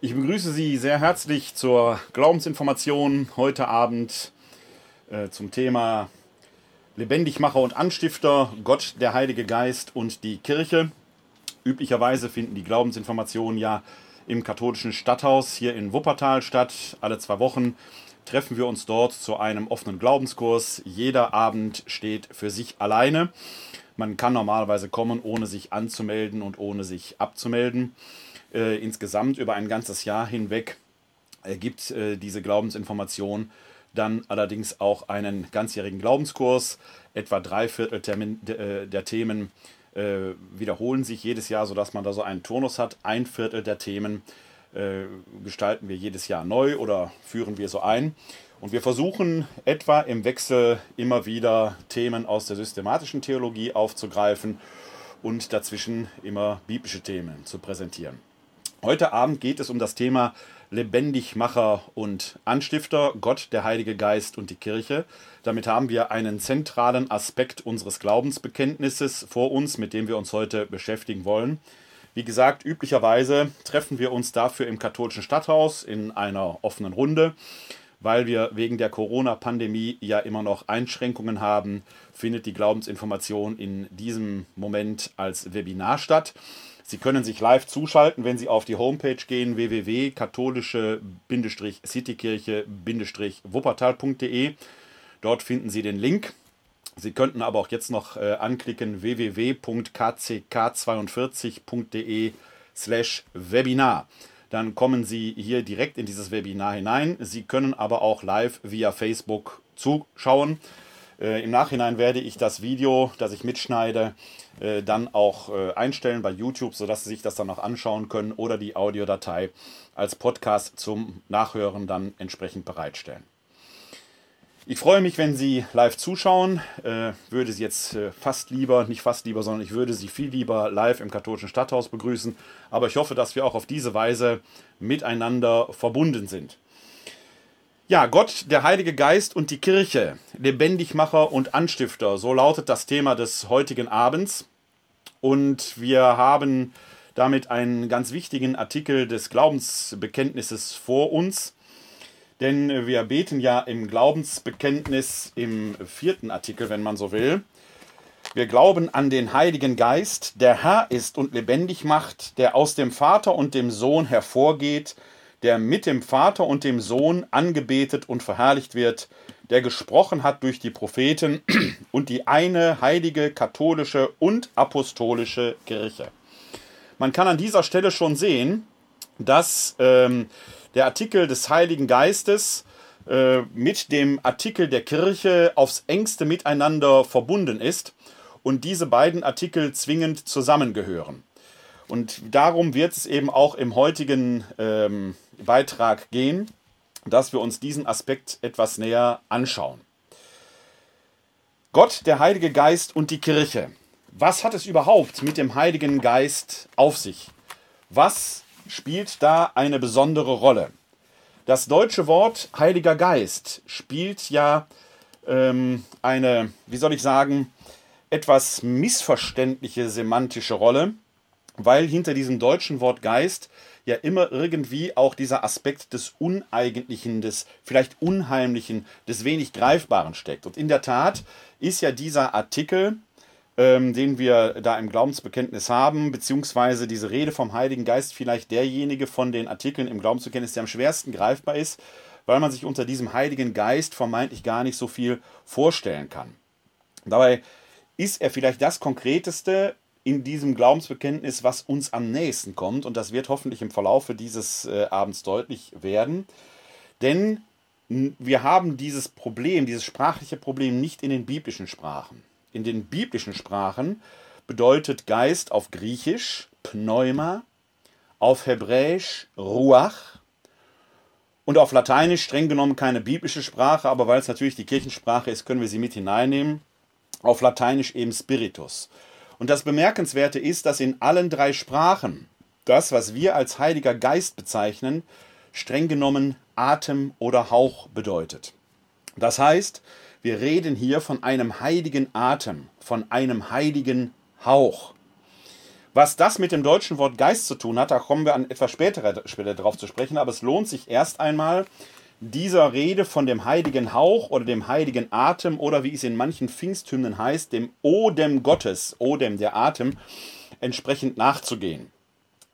Ich begrüße Sie sehr herzlich zur Glaubensinformation heute Abend äh, zum Thema Lebendigmacher und Anstifter, Gott, der Heilige Geist und die Kirche. Üblicherweise finden die Glaubensinformationen ja im katholischen Stadthaus hier in Wuppertal statt. Alle zwei Wochen treffen wir uns dort zu einem offenen Glaubenskurs. Jeder Abend steht für sich alleine. Man kann normalerweise kommen, ohne sich anzumelden und ohne sich abzumelden äh, insgesamt über ein ganzes Jahr hinweg ergibt äh, diese Glaubensinformation dann allerdings auch einen ganzjährigen Glaubenskurs. Etwa drei Viertel äh, der Themen äh, wiederholen sich jedes Jahr, sodass man da so einen Turnus hat. Ein Viertel der Themen äh, gestalten wir jedes Jahr neu oder führen wir so ein. Und wir versuchen etwa im Wechsel immer wieder Themen aus der systematischen Theologie aufzugreifen und dazwischen immer biblische Themen zu präsentieren. Heute Abend geht es um das Thema Lebendigmacher und Anstifter, Gott, der Heilige Geist und die Kirche. Damit haben wir einen zentralen Aspekt unseres Glaubensbekenntnisses vor uns, mit dem wir uns heute beschäftigen wollen. Wie gesagt, üblicherweise treffen wir uns dafür im katholischen Stadthaus in einer offenen Runde. Weil wir wegen der Corona-Pandemie ja immer noch Einschränkungen haben, findet die Glaubensinformation in diesem Moment als Webinar statt. Sie können sich live zuschalten, wenn Sie auf die Homepage gehen www.katholische-citykirche-wuppertal.de. Dort finden Sie den Link. Sie könnten aber auch jetzt noch äh, anklicken www.kck42.de slash Webinar. Dann kommen Sie hier direkt in dieses Webinar hinein. Sie können aber auch live via Facebook zuschauen. Äh, Im Nachhinein werde ich das Video, das ich mitschneide, äh, dann auch äh, einstellen bei YouTube, sodass Sie sich das dann noch anschauen können oder die Audiodatei als Podcast zum Nachhören dann entsprechend bereitstellen. Ich freue mich, wenn Sie live zuschauen. Äh, würde Sie jetzt äh, fast lieber, nicht fast lieber, sondern ich würde Sie viel lieber live im katholischen Stadthaus begrüßen. Aber ich hoffe, dass wir auch auf diese Weise miteinander verbunden sind. Ja, Gott, der Heilige Geist und die Kirche, Lebendigmacher und Anstifter, so lautet das Thema des heutigen Abends. Und wir haben damit einen ganz wichtigen Artikel des Glaubensbekenntnisses vor uns. Denn wir beten ja im Glaubensbekenntnis im vierten Artikel, wenn man so will. Wir glauben an den Heiligen Geist, der Herr ist und lebendig macht, der aus dem Vater und dem Sohn hervorgeht, der mit dem Vater und dem Sohn angebetet und verherrlicht wird, der gesprochen hat durch die Propheten und die eine heilige, katholische und apostolische Kirche. Man kann an dieser Stelle schon sehen, dass ähm, der Artikel des Heiligen Geistes äh, mit dem Artikel der Kirche aufs engste miteinander verbunden ist und diese beiden Artikel zwingend zusammengehören. Und darum wird es eben auch im heutigen ähm, Beitrag gehen, dass wir uns diesen Aspekt etwas näher anschauen. Gott, der Heilige Geist und die Kirche. Was hat es überhaupt mit dem Heiligen Geist auf sich? Was spielt da eine besondere Rolle? Das deutsche Wort Heiliger Geist spielt ja ähm, eine, wie soll ich sagen, etwas missverständliche semantische Rolle weil hinter diesem deutschen Wort Geist ja immer irgendwie auch dieser Aspekt des Uneigentlichen, des vielleicht Unheimlichen, des wenig Greifbaren steckt. Und in der Tat ist ja dieser Artikel, ähm, den wir da im Glaubensbekenntnis haben, beziehungsweise diese Rede vom Heiligen Geist vielleicht derjenige von den Artikeln im Glaubensbekenntnis, der am schwersten greifbar ist, weil man sich unter diesem Heiligen Geist vermeintlich gar nicht so viel vorstellen kann. Dabei ist er vielleicht das Konkreteste, in diesem Glaubensbekenntnis, was uns am nächsten kommt. Und das wird hoffentlich im Verlaufe dieses äh, Abends deutlich werden. Denn wir haben dieses Problem, dieses sprachliche Problem nicht in den biblischen Sprachen. In den biblischen Sprachen bedeutet Geist auf Griechisch Pneuma, auf Hebräisch Ruach und auf Lateinisch streng genommen keine biblische Sprache, aber weil es natürlich die Kirchensprache ist, können wir sie mit hineinnehmen. Auf Lateinisch eben Spiritus. Und das Bemerkenswerte ist, dass in allen drei Sprachen das, was wir als Heiliger Geist bezeichnen, streng genommen Atem oder Hauch bedeutet. Das heißt, wir reden hier von einem heiligen Atem, von einem heiligen Hauch. Was das mit dem deutschen Wort Geist zu tun hat, da kommen wir an etwas späterer Stelle drauf zu sprechen, aber es lohnt sich erst einmal, dieser Rede von dem heiligen Hauch oder dem heiligen Atem oder wie es in manchen Pfingsthymnen heißt, dem Odem Gottes, Odem der Atem, entsprechend nachzugehen.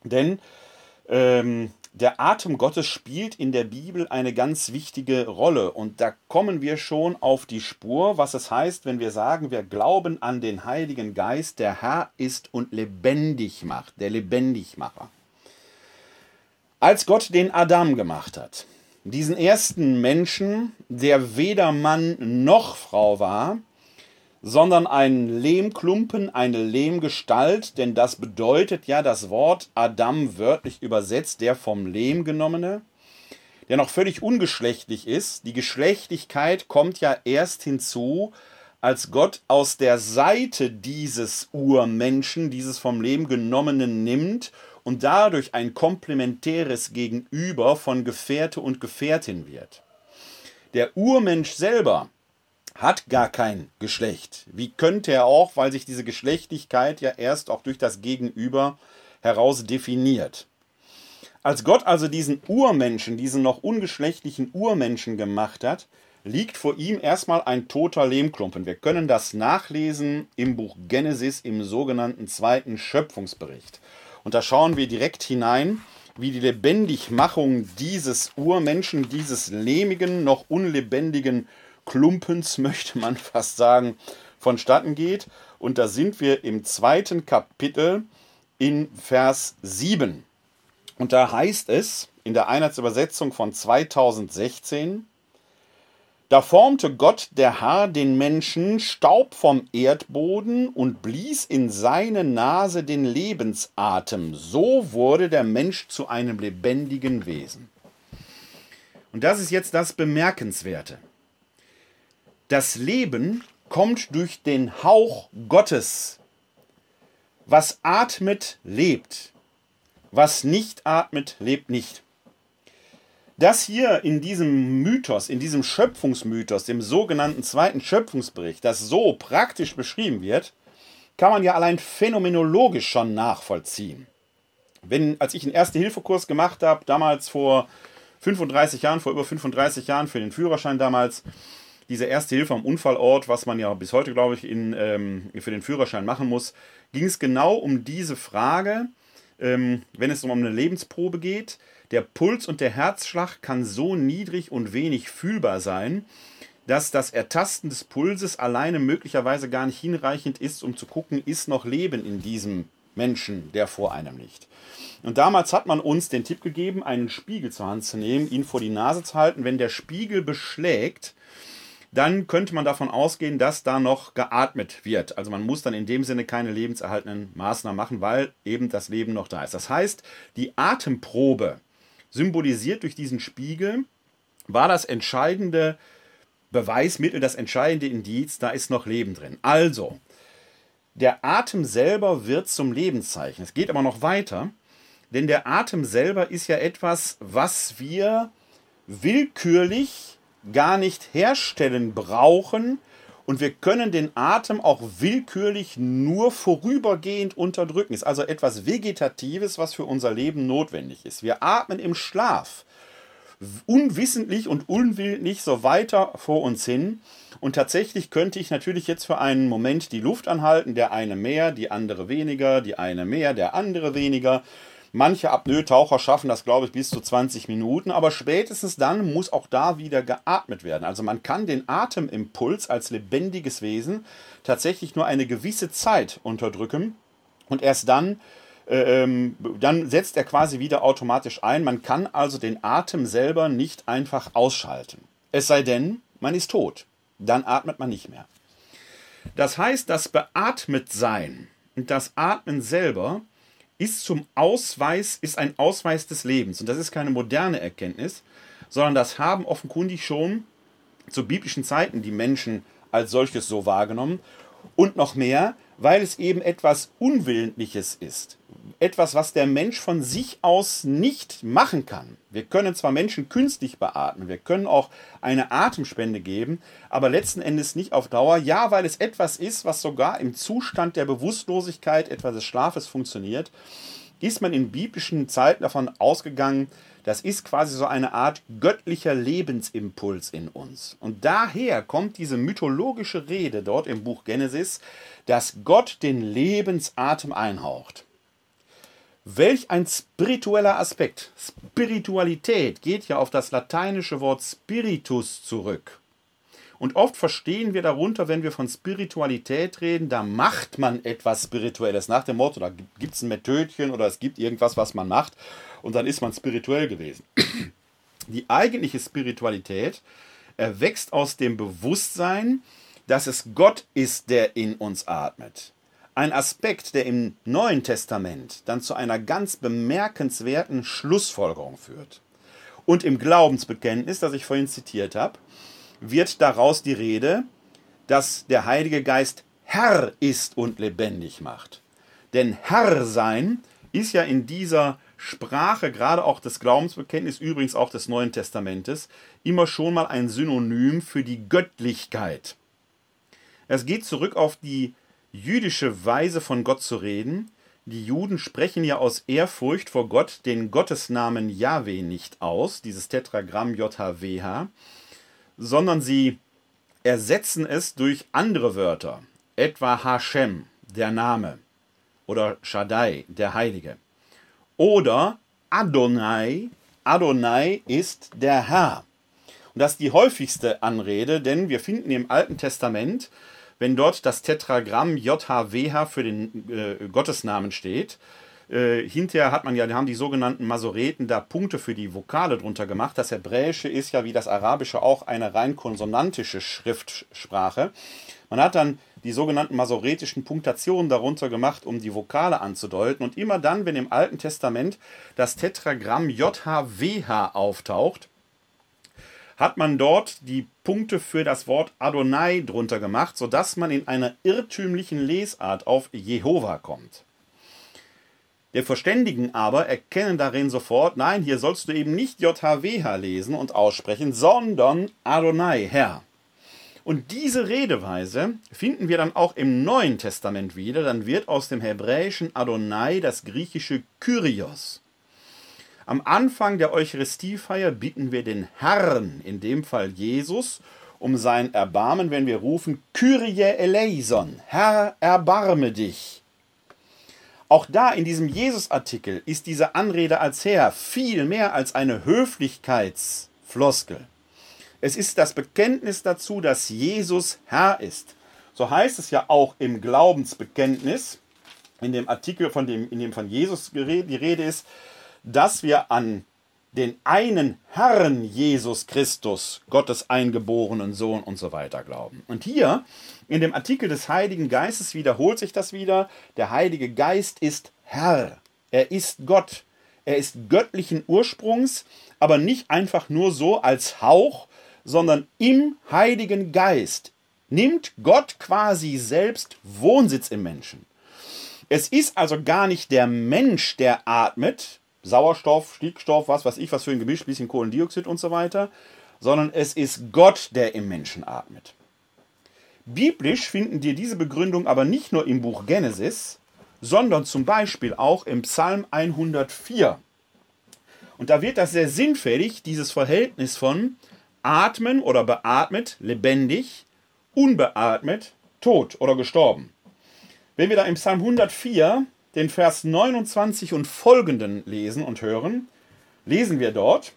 Denn ähm, der Atem Gottes spielt in der Bibel eine ganz wichtige Rolle. Und da kommen wir schon auf die Spur, was es heißt, wenn wir sagen, wir glauben an den Heiligen Geist, der Herr ist und lebendig macht, der Lebendigmacher. Als Gott den Adam gemacht hat, diesen ersten Menschen, der weder Mann noch Frau war, sondern ein Lehmklumpen, eine Lehmgestalt, denn das bedeutet ja das Wort Adam wörtlich übersetzt, der vom Lehm genommene, der noch völlig ungeschlechtlich ist. Die Geschlechtlichkeit kommt ja erst hinzu, als Gott aus der Seite dieses Urmenschen, dieses vom Lehm genommenen nimmt und dadurch ein komplementäres Gegenüber von Gefährte und Gefährtin wird. Der Urmensch selber hat gar kein Geschlecht. Wie könnte er auch, weil sich diese Geschlechtlichkeit ja erst auch durch das Gegenüber heraus definiert. Als Gott also diesen Urmenschen, diesen noch ungeschlechtlichen Urmenschen gemacht hat, liegt vor ihm erstmal ein toter Lehmklumpen. Wir können das nachlesen im Buch Genesis im sogenannten zweiten Schöpfungsbericht. Und da schauen wir direkt hinein, wie die Lebendigmachung dieses Urmenschen, dieses lehmigen, noch unlebendigen Klumpens, möchte man fast sagen, vonstatten geht. Und da sind wir im zweiten Kapitel in Vers 7. Und da heißt es in der Einheitsübersetzung von 2016, da formte Gott der Herr den Menschen Staub vom Erdboden und blies in seine Nase den Lebensatem. So wurde der Mensch zu einem lebendigen Wesen. Und das ist jetzt das Bemerkenswerte. Das Leben kommt durch den Hauch Gottes. Was atmet, lebt. Was nicht atmet, lebt nicht. Das hier in diesem Mythos, in diesem Schöpfungsmythos, dem sogenannten zweiten Schöpfungsbericht, das so praktisch beschrieben wird, kann man ja allein phänomenologisch schon nachvollziehen. Wenn, als ich einen Erste-Hilfe-Kurs gemacht habe, damals vor 35 Jahren, vor über 35 Jahren für den Führerschein damals, diese erste Hilfe am Unfallort, was man ja bis heute, glaube ich, in, ähm, für den Führerschein machen muss, ging es genau um diese Frage, ähm, wenn es um eine Lebensprobe geht. Der Puls und der Herzschlag kann so niedrig und wenig fühlbar sein, dass das Ertasten des Pulses alleine möglicherweise gar nicht hinreichend ist, um zu gucken, ist noch Leben in diesem Menschen, der vor einem liegt. Und damals hat man uns den Tipp gegeben, einen Spiegel zur Hand zu nehmen, ihn vor die Nase zu halten. Wenn der Spiegel beschlägt, dann könnte man davon ausgehen, dass da noch geatmet wird. Also man muss dann in dem Sinne keine lebenserhaltenden Maßnahmen machen, weil eben das Leben noch da ist. Das heißt, die Atemprobe symbolisiert durch diesen Spiegel war das entscheidende Beweismittel, das entscheidende Indiz, da ist noch Leben drin. Also, der Atem selber wird zum Lebenszeichen. Es geht aber noch weiter, denn der Atem selber ist ja etwas, was wir willkürlich gar nicht herstellen brauchen und wir können den Atem auch willkürlich nur vorübergehend unterdrücken. Ist also etwas Vegetatives, was für unser Leben notwendig ist. Wir atmen im Schlaf unwissentlich und unwillentlich so weiter vor uns hin. Und tatsächlich könnte ich natürlich jetzt für einen Moment die Luft anhalten, der eine mehr, die andere weniger, die eine mehr, der andere weniger. Manche Apnoe-Taucher schaffen das, glaube ich, bis zu 20 Minuten, aber spätestens dann muss auch da wieder geatmet werden. Also man kann den Atemimpuls als lebendiges Wesen tatsächlich nur eine gewisse Zeit unterdrücken und erst dann, äh, ähm, dann setzt er quasi wieder automatisch ein. Man kann also den Atem selber nicht einfach ausschalten. Es sei denn, man ist tot. Dann atmet man nicht mehr. Das heißt, das Beatmetsein und das Atmen selber ist zum Ausweis, ist ein Ausweis des Lebens. Und das ist keine moderne Erkenntnis, sondern das haben offenkundig schon zu biblischen Zeiten die Menschen als solches so wahrgenommen. Und noch mehr, weil es eben etwas Unwillentliches ist. Etwas, was der Mensch von sich aus nicht machen kann. Wir können zwar Menschen künstlich beatmen, wir können auch eine Atemspende geben, aber letzten Endes nicht auf Dauer. Ja, weil es etwas ist, was sogar im Zustand der Bewusstlosigkeit, etwa des Schlafes funktioniert, ist man in biblischen Zeiten davon ausgegangen, das ist quasi so eine Art göttlicher Lebensimpuls in uns. Und daher kommt diese mythologische Rede dort im Buch Genesis, dass Gott den Lebensatem einhaucht. Welch ein spiritueller Aspekt. Spiritualität geht ja auf das lateinische Wort spiritus zurück. Und oft verstehen wir darunter, wenn wir von Spiritualität reden, da macht man etwas Spirituelles. Nach dem Motto, da gibt es ein Metödchen oder es gibt irgendwas, was man macht und dann ist man spirituell gewesen. Die eigentliche Spiritualität erwächst aus dem Bewusstsein, dass es Gott ist, der in uns atmet. Ein Aspekt, der im Neuen Testament dann zu einer ganz bemerkenswerten Schlussfolgerung führt. Und im Glaubensbekenntnis, das ich vorhin zitiert habe, wird daraus die Rede, dass der Heilige Geist Herr ist und lebendig macht. Denn Herr sein ist ja in dieser Sprache, gerade auch des Glaubensbekenntnisses, übrigens auch des Neuen Testamentes, immer schon mal ein Synonym für die Göttlichkeit. Es geht zurück auf die jüdische Weise von Gott zu reden. Die Juden sprechen ja aus Ehrfurcht vor Gott den Gottesnamen Yahweh nicht aus, dieses Tetragramm JHWH, sondern sie ersetzen es durch andere Wörter, etwa Hashem, der Name, oder Shaddai, der Heilige. Oder Adonai, Adonai ist der Herr. Und das ist die häufigste Anrede, denn wir finden im Alten Testament wenn dort das Tetragramm JHWH für den äh, Gottesnamen steht. Äh, hinterher hat man ja, haben die sogenannten Masoreten da Punkte für die Vokale drunter gemacht. Das Hebräische ist ja wie das Arabische auch eine rein konsonantische Schriftsprache. Man hat dann die sogenannten masoretischen Punktationen darunter gemacht, um die Vokale anzudeuten. Und immer dann, wenn im Alten Testament das Tetragramm JHWH auftaucht, hat man dort die Punkte für das Wort Adonai drunter gemacht, sodass man in einer irrtümlichen Lesart auf Jehova kommt. Der Verständigen aber erkennen darin sofort, nein, hier sollst du eben nicht JHWH lesen und aussprechen, sondern Adonai, Herr. Und diese Redeweise finden wir dann auch im Neuen Testament wieder. Dann wird aus dem hebräischen Adonai das griechische Kyrios. Am Anfang der Eucharistiefeier bitten wir den Herrn, in dem Fall Jesus, um sein Erbarmen, wenn wir rufen, Kyrie eleison, Herr, erbarme dich. Auch da in diesem Jesus-Artikel ist diese Anrede als Herr viel mehr als eine Höflichkeitsfloskel. Es ist das Bekenntnis dazu, dass Jesus Herr ist. So heißt es ja auch im Glaubensbekenntnis, in dem Artikel, von dem, in dem von Jesus die Rede ist, dass wir an den einen Herrn Jesus Christus, Gottes eingeborenen Sohn und so weiter glauben. Und hier in dem Artikel des Heiligen Geistes wiederholt sich das wieder. Der Heilige Geist ist Herr. Er ist Gott. Er ist göttlichen Ursprungs, aber nicht einfach nur so als Hauch, sondern im Heiligen Geist nimmt Gott quasi selbst Wohnsitz im Menschen. Es ist also gar nicht der Mensch, der atmet, Sauerstoff, Stickstoff, was weiß ich, was für ein Gemisch, bisschen Kohlendioxid und so weiter, sondern es ist Gott, der im Menschen atmet. Biblisch finden wir diese Begründung aber nicht nur im Buch Genesis, sondern zum Beispiel auch im Psalm 104. Und da wird das sehr sinnfällig, dieses Verhältnis von atmen oder beatmet, lebendig, unbeatmet, tot oder gestorben. Wenn wir da im Psalm 104 den Vers 29 und folgenden lesen und hören, lesen wir dort,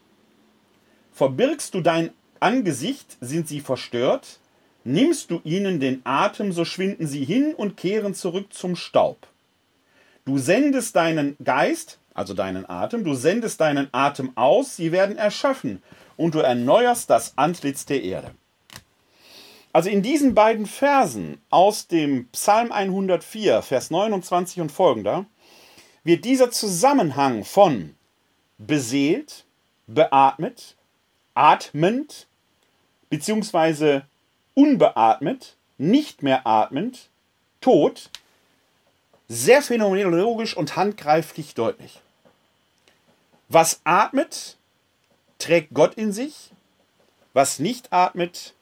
Verbirgst du dein Angesicht, sind sie verstört, nimmst du ihnen den Atem, so schwinden sie hin und kehren zurück zum Staub. Du sendest deinen Geist, also deinen Atem, du sendest deinen Atem aus, sie werden erschaffen, und du erneuerst das Antlitz der Erde. Also in diesen beiden Versen aus dem Psalm 104, Vers 29 und folgender, wird dieser Zusammenhang von beseelt, beatmet, atmend, beziehungsweise unbeatmet, nicht mehr atmend, tot, sehr phänomenologisch und handgreiflich deutlich. Was atmet, trägt Gott in sich. Was nicht atmet,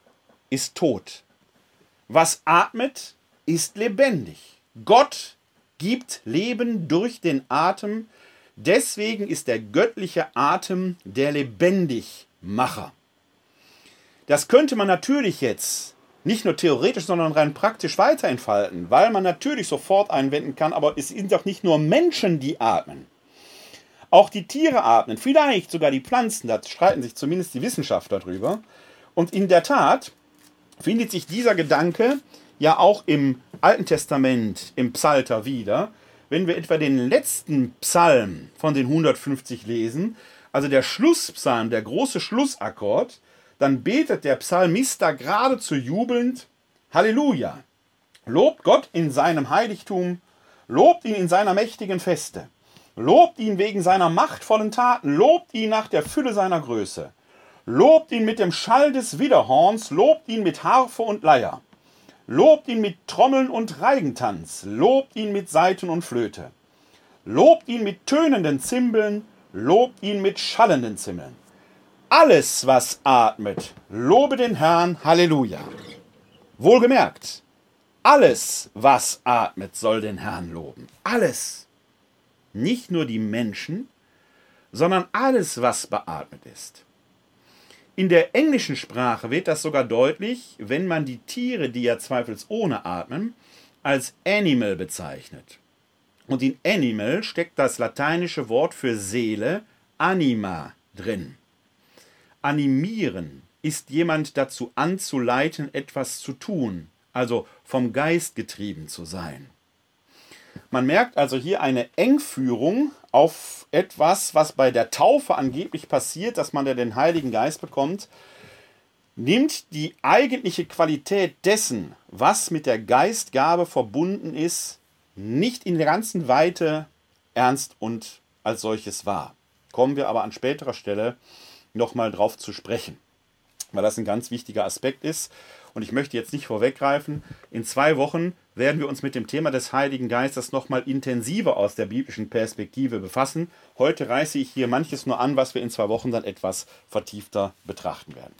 ist tot. Was atmet, ist lebendig. Gott gibt Leben durch den Atem. Deswegen ist der göttliche Atem der Lebendigmacher. Das könnte man natürlich jetzt nicht nur theoretisch, sondern rein praktisch weiterentfalten, weil man natürlich sofort einwenden kann, aber es sind doch nicht nur Menschen, die atmen. Auch die Tiere atmen, vielleicht sogar die Pflanzen, da streiten sich zumindest die Wissenschaftler drüber. Und in der Tat findet sich dieser Gedanke ja auch im Alten Testament, im Psalter wieder. Wenn wir etwa den letzten Psalm von den 150 lesen, also der Schlusspsalm, der große Schlussakkord, dann betet der Psalmist da geradezu jubelnd Halleluja. Lobt Gott in seinem Heiligtum, lobt ihn in seiner mächtigen Feste, lobt ihn wegen seiner machtvollen Taten, lobt ihn nach der Fülle seiner Größe, lobt ihn mit dem Schall des Widerhorns, lobt ihn mit Harfe und Leier, lobt ihn mit Trommeln und Reigentanz, lobt ihn mit Saiten und Flöte, lobt ihn mit tönenden Zimbeln, lobt ihn mit schallenden Zimmeln. Alles, was atmet, lobe den Herrn, Halleluja. Wohlgemerkt, alles, was atmet, soll den Herrn loben. Alles. Nicht nur die Menschen, sondern alles, was beatmet ist. In der englischen Sprache wird das sogar deutlich, wenn man die Tiere, die ja zweifelsohne atmen, als Animal bezeichnet. Und in Animal steckt das lateinische Wort für Seele Anima drin. Animieren ist jemand dazu anzuleiten, etwas zu tun, also vom Geist getrieben zu sein. Man merkt also hier eine Engführung auf etwas, was bei der Taufe angeblich passiert, dass man ja den Heiligen Geist bekommt, nimmt die eigentliche Qualität dessen, was mit der Geistgabe verbunden ist, nicht in der ganzen Weite ernst und als solches wahr. Kommen wir aber an späterer Stelle nochmal drauf zu sprechen, weil das ein ganz wichtiger Aspekt ist. Und ich möchte jetzt nicht vorweggreifen. In zwei Wochen werden wir uns mit dem Thema des Heiligen Geistes nochmal intensiver aus der biblischen Perspektive befassen. Heute reiße ich hier manches nur an, was wir in zwei Wochen dann etwas vertiefter betrachten werden.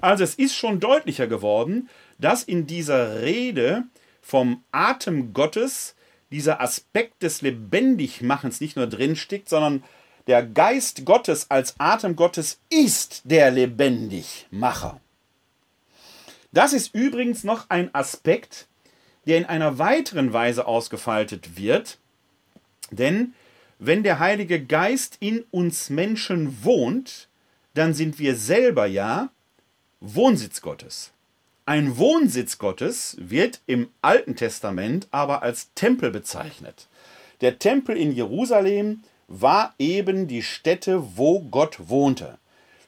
Also es ist schon deutlicher geworden, dass in dieser Rede vom Atem Gottes dieser Aspekt des Lebendigmachens nicht nur drinsteckt, sondern der Geist Gottes als Atem Gottes ist der Lebendigmacher. Das ist übrigens noch ein Aspekt, der in einer weiteren Weise ausgefaltet wird, denn wenn der Heilige Geist in uns Menschen wohnt, dann sind wir selber ja Wohnsitz Gottes. Ein Wohnsitz Gottes wird im Alten Testament aber als Tempel bezeichnet. Der Tempel in Jerusalem war eben die Stätte, wo Gott wohnte.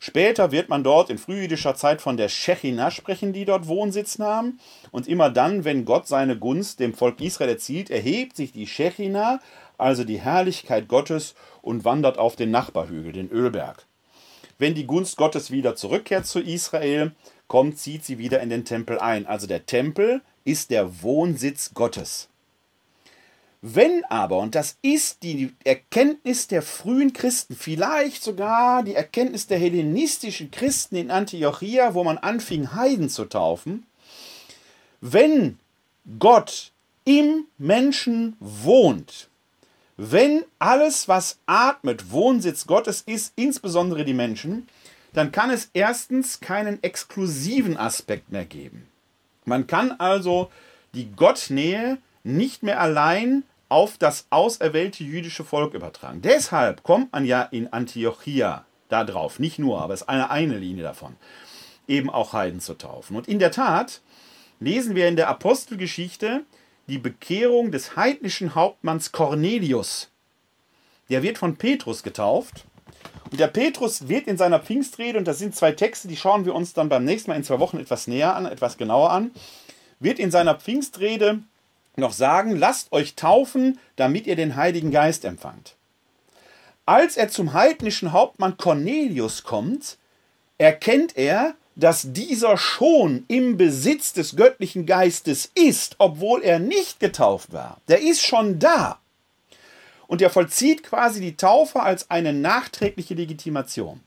Später wird man dort in frühjüdischer Zeit von der Shechina sprechen, die dort Wohnsitz nahm. Und immer dann, wenn Gott seine Gunst dem Volk Israel erzielt, erhebt sich die Shechina, also die Herrlichkeit Gottes, und wandert auf den Nachbarhügel, den Ölberg. Wenn die Gunst Gottes wieder zurückkehrt zu Israel, kommt, zieht sie wieder in den Tempel ein. Also der Tempel ist der Wohnsitz Gottes. Wenn aber, und das ist die Erkenntnis der frühen Christen, vielleicht sogar die Erkenntnis der hellenistischen Christen in Antiochia, wo man anfing, Heiden zu taufen, wenn Gott im Menschen wohnt, wenn alles, was atmet, Wohnsitz Gottes ist, insbesondere die Menschen, dann kann es erstens keinen exklusiven Aspekt mehr geben. Man kann also die Gottnähe nicht mehr allein auf das auserwählte jüdische Volk übertragen. Deshalb kommt man ja in Antiochia da drauf, nicht nur, aber es ist eine, eine Linie davon, eben auch Heiden zu taufen. Und in der Tat lesen wir in der Apostelgeschichte die Bekehrung des heidnischen Hauptmanns Cornelius. Der wird von Petrus getauft. Und der Petrus wird in seiner Pfingstrede, und das sind zwei Texte, die schauen wir uns dann beim nächsten Mal in zwei Wochen etwas näher an, etwas genauer an, wird in seiner Pfingstrede noch sagen, lasst euch taufen, damit ihr den Heiligen Geist empfangt. Als er zum heidnischen Hauptmann Cornelius kommt, erkennt er, dass dieser schon im Besitz des göttlichen Geistes ist, obwohl er nicht getauft war. Der ist schon da. Und er vollzieht quasi die Taufe als eine nachträgliche Legitimation.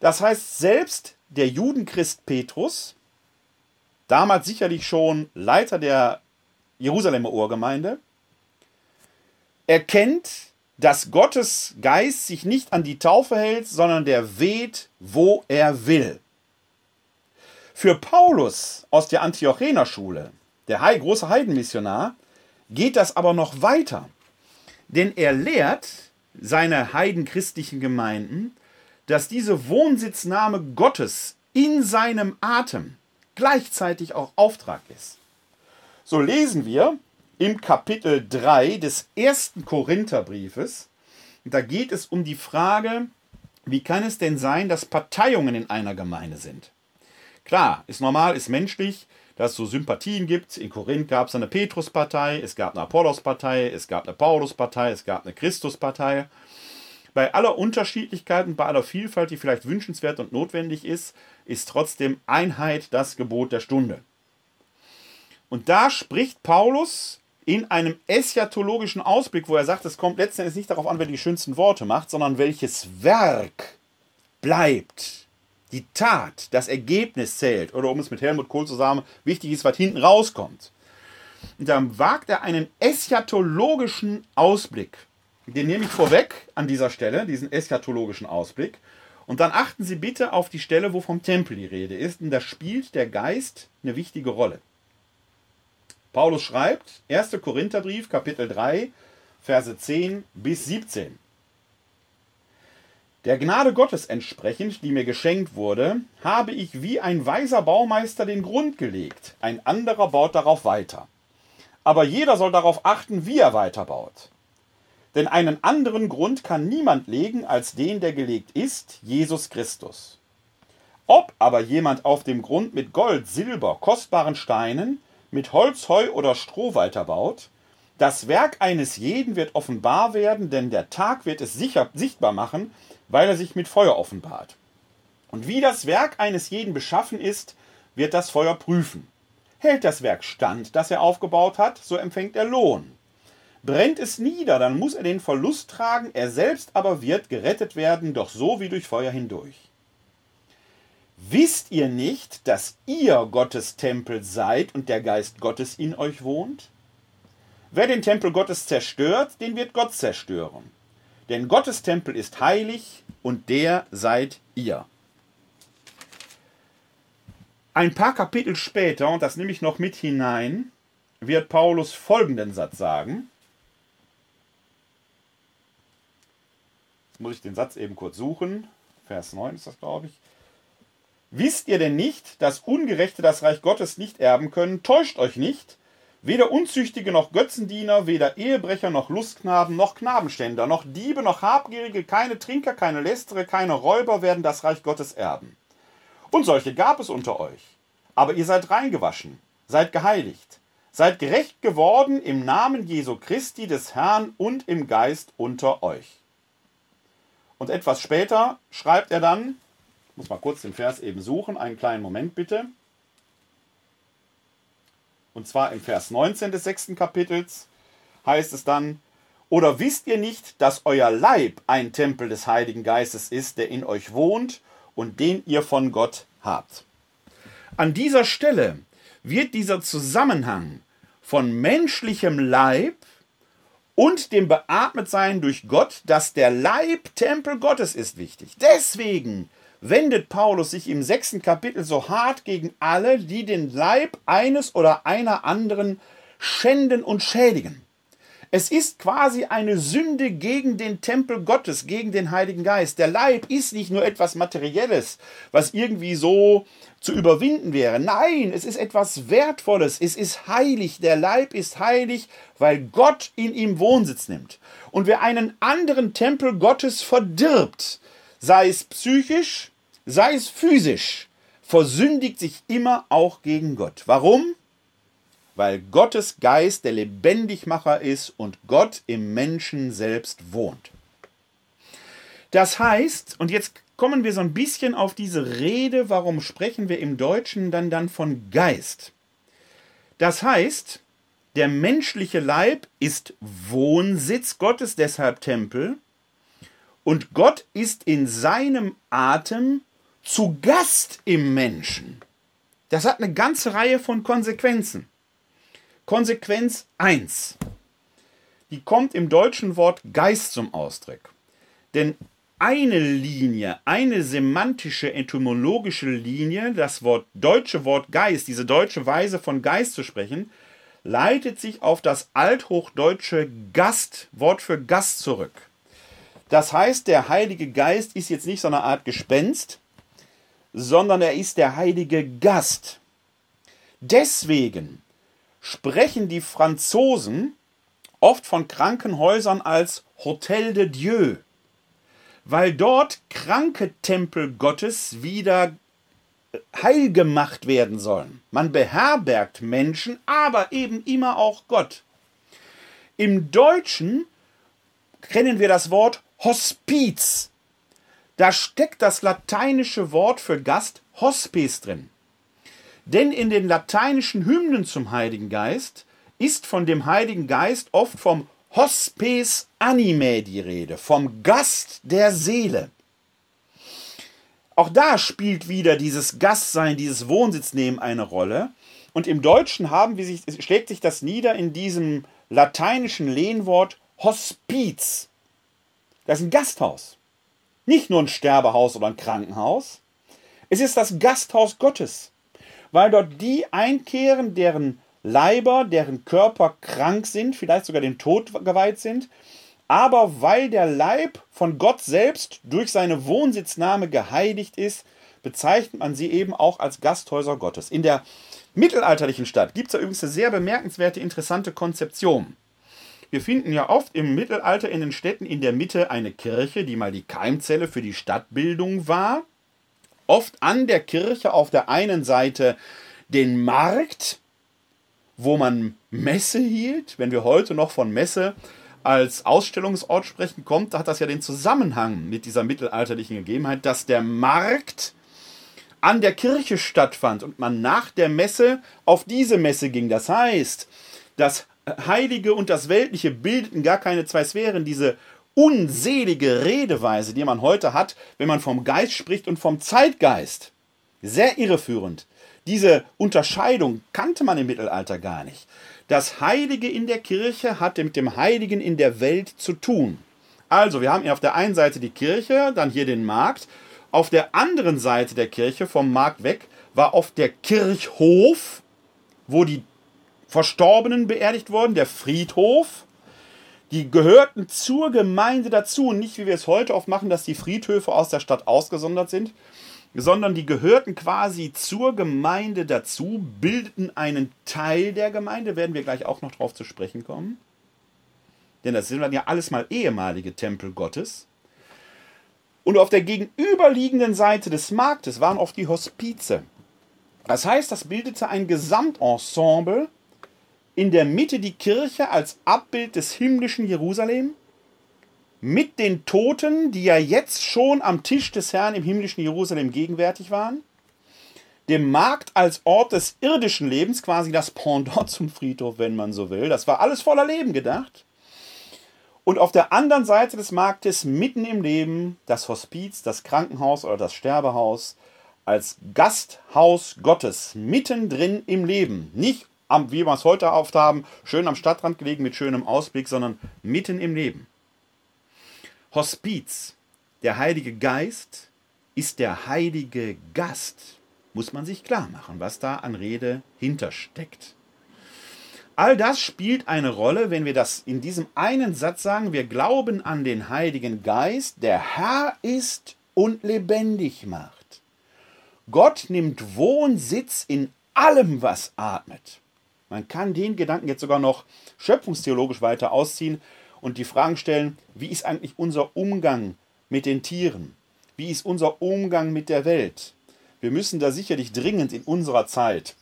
Das heißt, selbst der Judenchrist Petrus, damals sicherlich schon Leiter der Jerusalemer Urgemeinde, erkennt, dass Gottes Geist sich nicht an die Taufe hält, sondern der weht, wo er will. Für Paulus aus der Antiochener Schule, der große Heidenmissionar, geht das aber noch weiter. Denn er lehrt seine heidenchristlichen Gemeinden, dass diese Wohnsitznahme Gottes in seinem Atem gleichzeitig auch Auftrag ist. So lesen wir im Kapitel 3 des ersten Korintherbriefes, da geht es um die Frage, wie kann es denn sein, dass Parteiungen in einer Gemeinde sind? Klar, ist normal, ist menschlich, dass es so Sympathien gibt. In Korinth gab es eine Petruspartei, es gab eine Apollos-Partei, es gab eine Pauluspartei, es gab eine Christuspartei. Bei aller Unterschiedlichkeit und bei aller Vielfalt, die vielleicht wünschenswert und notwendig ist, ist trotzdem Einheit das Gebot der Stunde. Und da spricht Paulus in einem eschatologischen Ausblick, wo er sagt, es kommt letztendlich nicht darauf an, wer die schönsten Worte macht, sondern welches Werk bleibt die Tat, das Ergebnis zählt. Oder um es mit Helmut Kohl zu sagen, wichtig ist, was hinten rauskommt. Und dann wagt er einen eschatologischen Ausblick. Den nehme ich vorweg an dieser Stelle, diesen eschatologischen Ausblick. Und dann achten Sie bitte auf die Stelle, wo vom Tempel die Rede ist. Und da spielt der Geist eine wichtige Rolle. Paulus schreibt, 1. Korintherbrief, Kapitel 3, Verse 10 bis 17. Der Gnade Gottes entsprechend, die mir geschenkt wurde, habe ich wie ein weiser Baumeister den Grund gelegt, ein anderer baut darauf weiter. Aber jeder soll darauf achten, wie er weiterbaut. Denn einen anderen Grund kann niemand legen als den, der gelegt ist, Jesus Christus. Ob aber jemand auf dem Grund mit Gold, Silber, kostbaren Steinen, mit Holz, Heu oder Stroh weiterbaut, das Werk eines jeden wird offenbar werden, denn der Tag wird es sicher, sichtbar machen, weil er sich mit Feuer offenbart. Und wie das Werk eines jeden beschaffen ist, wird das Feuer prüfen. Hält das Werk stand, das er aufgebaut hat, so empfängt er Lohn. Brennt es nieder, dann muss er den Verlust tragen, er selbst aber wird gerettet werden, doch so wie durch Feuer hindurch. Wisst ihr nicht, dass ihr Gottes Tempel seid und der Geist Gottes in euch wohnt? Wer den Tempel Gottes zerstört, den wird Gott zerstören. Denn Gottes Tempel ist heilig und der seid ihr. Ein paar Kapitel später, und das nehme ich noch mit hinein, wird Paulus folgenden Satz sagen. Jetzt muss ich den Satz eben kurz suchen. Vers 9 ist das, glaube ich. Wisst ihr denn nicht, dass Ungerechte das Reich Gottes nicht erben können? Täuscht euch nicht, Weder Unzüchtige noch Götzendiener, weder Ehebrecher noch Lustknaben noch Knabenständer, noch Diebe noch Habgierige, keine Trinker, keine Lästere, keine Räuber werden das Reich Gottes erben. Und solche gab es unter euch. Aber ihr seid reingewaschen, seid geheiligt, seid gerecht geworden im Namen Jesu Christi des Herrn und im Geist unter euch. Und etwas später schreibt er dann, muss mal kurz den Vers eben suchen, einen kleinen Moment bitte. Und zwar im Vers 19 des sechsten Kapitels heißt es dann, oder wisst ihr nicht, dass euer Leib ein Tempel des Heiligen Geistes ist, der in euch wohnt und den ihr von Gott habt? An dieser Stelle wird dieser Zusammenhang von menschlichem Leib und dem Beatmetsein durch Gott, dass der Leib Tempel Gottes ist, wichtig. Deswegen wendet Paulus sich im sechsten Kapitel so hart gegen alle, die den Leib eines oder einer anderen schänden und schädigen. Es ist quasi eine Sünde gegen den Tempel Gottes, gegen den Heiligen Geist. Der Leib ist nicht nur etwas Materielles, was irgendwie so zu überwinden wäre. Nein, es ist etwas Wertvolles. Es ist heilig. Der Leib ist heilig, weil Gott in ihm Wohnsitz nimmt. Und wer einen anderen Tempel Gottes verdirbt, sei es psychisch, sei es physisch, versündigt sich immer auch gegen Gott. Warum? Weil Gottes Geist der Lebendigmacher ist und Gott im Menschen selbst wohnt. Das heißt, und jetzt kommen wir so ein bisschen auf diese Rede, warum sprechen wir im Deutschen dann dann von Geist. Das heißt, der menschliche Leib ist Wohnsitz Gottes, deshalb Tempel, und Gott ist in seinem Atem zu Gast im Menschen. Das hat eine ganze Reihe von Konsequenzen. Konsequenz 1. Die kommt im deutschen Wort Geist zum Ausdruck. Denn eine Linie, eine semantische, etymologische Linie, das Wort, deutsche Wort Geist, diese deutsche Weise von Geist zu sprechen, leitet sich auf das althochdeutsche Gast, Wort für Gast zurück. Das heißt, der Heilige Geist ist jetzt nicht so eine Art Gespenst, sondern er ist der Heilige Gast. Deswegen sprechen die Franzosen oft von Krankenhäusern als Hotel de Dieu weil dort kranke Tempel Gottes wieder äh, heil gemacht werden sollen. Man beherbergt Menschen, aber eben immer auch Gott. Im Deutschen kennen wir das Wort Hospiz. Da steckt das lateinische Wort für Gast Hospice drin. Denn in den lateinischen Hymnen zum Heiligen Geist ist von dem Heiligen Geist oft vom Hospes Anime die Rede, vom Gast der Seele. Auch da spielt wieder dieses Gastsein, dieses Wohnsitzneben eine Rolle. Und im Deutschen haben wir sich, schlägt sich das nieder in diesem lateinischen Lehnwort Hospiz. Das ist ein Gasthaus. Nicht nur ein Sterbehaus oder ein Krankenhaus. Es ist das Gasthaus Gottes, weil dort die einkehren, deren Leiber, deren Körper krank sind, vielleicht sogar dem Tod geweiht sind, aber weil der Leib von Gott selbst durch seine Wohnsitznahme geheiligt ist, bezeichnet man sie eben auch als Gasthäuser Gottes. In der mittelalterlichen Stadt gibt es übrigens eine sehr bemerkenswerte, interessante Konzeption. Wir finden ja oft im Mittelalter in den Städten in der Mitte eine Kirche, die mal die Keimzelle für die Stadtbildung war. Oft an der Kirche auf der einen Seite den Markt, wo man Messe hielt. Wenn wir heute noch von Messe als Ausstellungsort sprechen, kommt, hat das ja den Zusammenhang mit dieser mittelalterlichen Gegebenheit, dass der Markt an der Kirche stattfand und man nach der Messe auf diese Messe ging. Das heißt, das Heilige und das Weltliche bildeten gar keine zwei Sphären. Diese unselige Redeweise, die man heute hat, wenn man vom Geist spricht und vom Zeitgeist. Sehr irreführend. Diese Unterscheidung kannte man im Mittelalter gar nicht. Das Heilige in der Kirche hatte mit dem Heiligen in der Welt zu tun. Also, wir haben hier auf der einen Seite die Kirche, dann hier den Markt. Auf der anderen Seite der Kirche, vom Markt weg, war oft der Kirchhof, wo die Verstorbenen beerdigt wurden, der Friedhof. Die gehörten zur Gemeinde dazu, nicht wie wir es heute oft machen, dass die Friedhöfe aus der Stadt ausgesondert sind, sondern die gehörten quasi zur Gemeinde dazu, bildeten einen Teil der Gemeinde, werden wir gleich auch noch drauf zu sprechen kommen. Denn das sind dann ja alles mal ehemalige Tempel Gottes. Und auf der gegenüberliegenden Seite des Marktes waren oft die Hospize. Das heißt, das bildete ein Gesamtensemble, in der Mitte die Kirche als Abbild des himmlischen Jerusalem, mit den Toten, die ja jetzt schon am Tisch des Herrn im himmlischen Jerusalem gegenwärtig waren, dem Markt als Ort des irdischen Lebens, quasi das Pendant zum Friedhof, wenn man so will. Das war alles voller Leben gedacht. Und auf der anderen Seite des Marktes, mitten im Leben, das Hospiz, das Krankenhaus oder das Sterbehaus als Gasthaus Gottes, mittendrin im Leben. Nicht, am, wie wir es heute oft haben, schön am Stadtrand gelegen mit schönem Ausblick, sondern mitten im Leben. Hospiz, der Heilige Geist, ist der Heilige Gast. Muss man sich klar machen, was da an Rede hintersteckt. All das spielt eine Rolle, wenn wir das in diesem einen Satz sagen, wir glauben an den Heiligen Geist, der Herr ist und lebendig macht. Gott nimmt Wohnsitz in allem, was atmet. Man kann den Gedanken jetzt sogar noch schöpfungstheologisch weiter ausziehen und die Fragen stellen, wie ist eigentlich unser Umgang mit den Tieren? Wie ist unser Umgang mit der Welt? Wir müssen da sicherlich dringend in unserer Zeit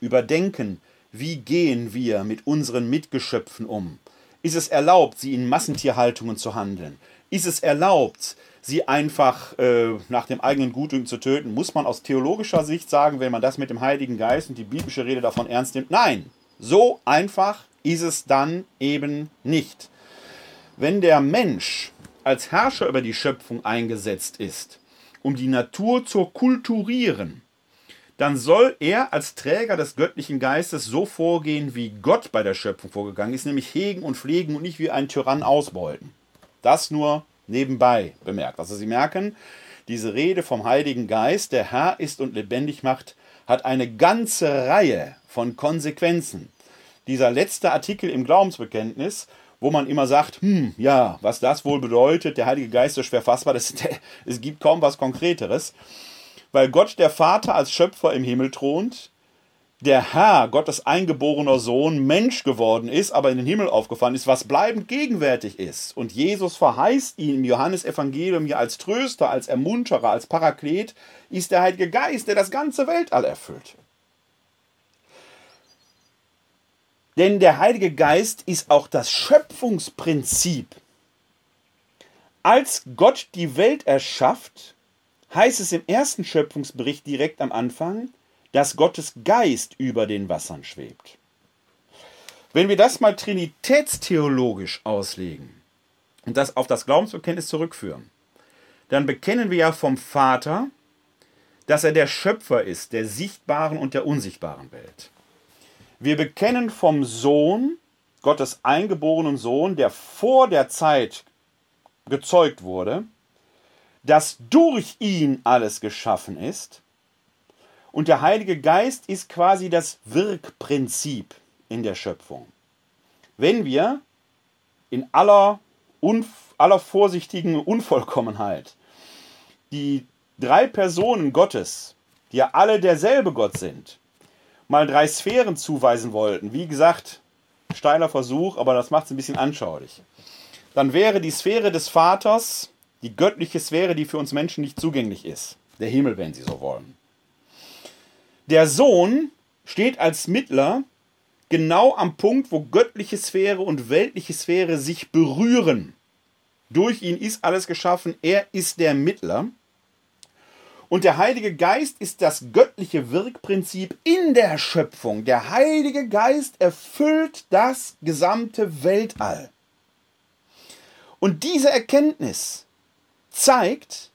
überdenken, wie gehen wir mit unseren Mitgeschöpfen um? Ist es erlaubt, sie in Massentierhaltungen zu handeln? Ist es erlaubt, sie einfach äh, nach dem eigenen Gutdünken zu töten? Muss man aus theologischer Sicht sagen, wenn man das mit dem Heiligen Geist und die biblische Rede davon ernst nimmt? Nein, so einfach ist es dann eben nicht. Wenn der Mensch als Herrscher über die Schöpfung eingesetzt ist, um die Natur zu kulturieren, dann soll er als Träger des göttlichen Geistes so vorgehen, wie Gott bei der Schöpfung vorgegangen ist, nämlich hegen und pflegen und nicht wie ein Tyrann ausbeuten. Das nur nebenbei bemerkt. Also Sie merken, diese Rede vom Heiligen Geist, der Herr ist und lebendig macht, hat eine ganze Reihe von Konsequenzen. Dieser letzte Artikel im Glaubensbekenntnis, wo man immer sagt, hm, ja, was das wohl bedeutet, der Heilige Geist ist schwer fassbar, das, es gibt kaum was Konkreteres weil Gott der Vater als Schöpfer im Himmel thront, der Herr, Gottes eingeborener Sohn, Mensch geworden ist, aber in den Himmel aufgefahren ist, was bleibend gegenwärtig ist. Und Jesus verheißt ihn im Johannesevangelium ja als Tröster, als Ermunterer, als Paraklet, ist der Heilige Geist, der das ganze Weltall erfüllt. Denn der Heilige Geist ist auch das Schöpfungsprinzip. Als Gott die Welt erschafft, heißt es im ersten Schöpfungsbericht direkt am Anfang, dass Gottes Geist über den Wassern schwebt. Wenn wir das mal trinitätstheologisch auslegen und das auf das Glaubensbekenntnis zurückführen, dann bekennen wir ja vom Vater, dass er der Schöpfer ist der sichtbaren und der unsichtbaren Welt. Wir bekennen vom Sohn, Gottes eingeborenen Sohn, der vor der Zeit gezeugt wurde, dass durch ihn alles geschaffen ist. Und der Heilige Geist ist quasi das Wirkprinzip in der Schöpfung. Wenn wir in aller, aller vorsichtigen Unvollkommenheit die drei Personen Gottes, die ja alle derselbe Gott sind, mal drei Sphären zuweisen wollten, wie gesagt, steiler Versuch, aber das macht es ein bisschen anschaulich, dann wäre die Sphäre des Vaters die göttliche Sphäre, die für uns Menschen nicht zugänglich ist. Der Himmel, wenn Sie so wollen. Der Sohn steht als Mittler genau am Punkt, wo göttliche Sphäre und weltliche Sphäre sich berühren. Durch ihn ist alles geschaffen, er ist der Mittler. Und der Heilige Geist ist das göttliche Wirkprinzip in der Schöpfung. Der Heilige Geist erfüllt das gesamte Weltall. Und diese Erkenntnis zeigt,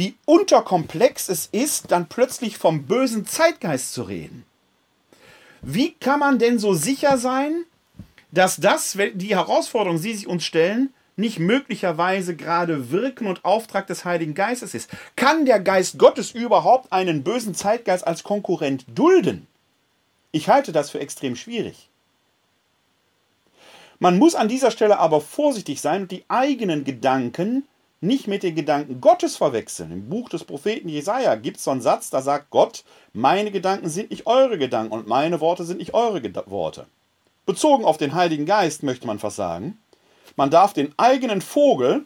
wie unterkomplex es ist, dann plötzlich vom bösen Zeitgeist zu reden. Wie kann man denn so sicher sein, dass das, die Herausforderung, die sich uns stellen, nicht möglicherweise gerade Wirken und Auftrag des Heiligen Geistes ist? Kann der Geist Gottes überhaupt einen bösen Zeitgeist als Konkurrent dulden? Ich halte das für extrem schwierig. Man muss an dieser Stelle aber vorsichtig sein und die eigenen Gedanken nicht mit den Gedanken Gottes verwechseln. Im Buch des Propheten Jesaja gibt es so einen Satz, da sagt Gott: Meine Gedanken sind nicht eure Gedanken und meine Worte sind nicht eure Geda Worte. Bezogen auf den Heiligen Geist möchte man fast sagen, man darf den eigenen Vogel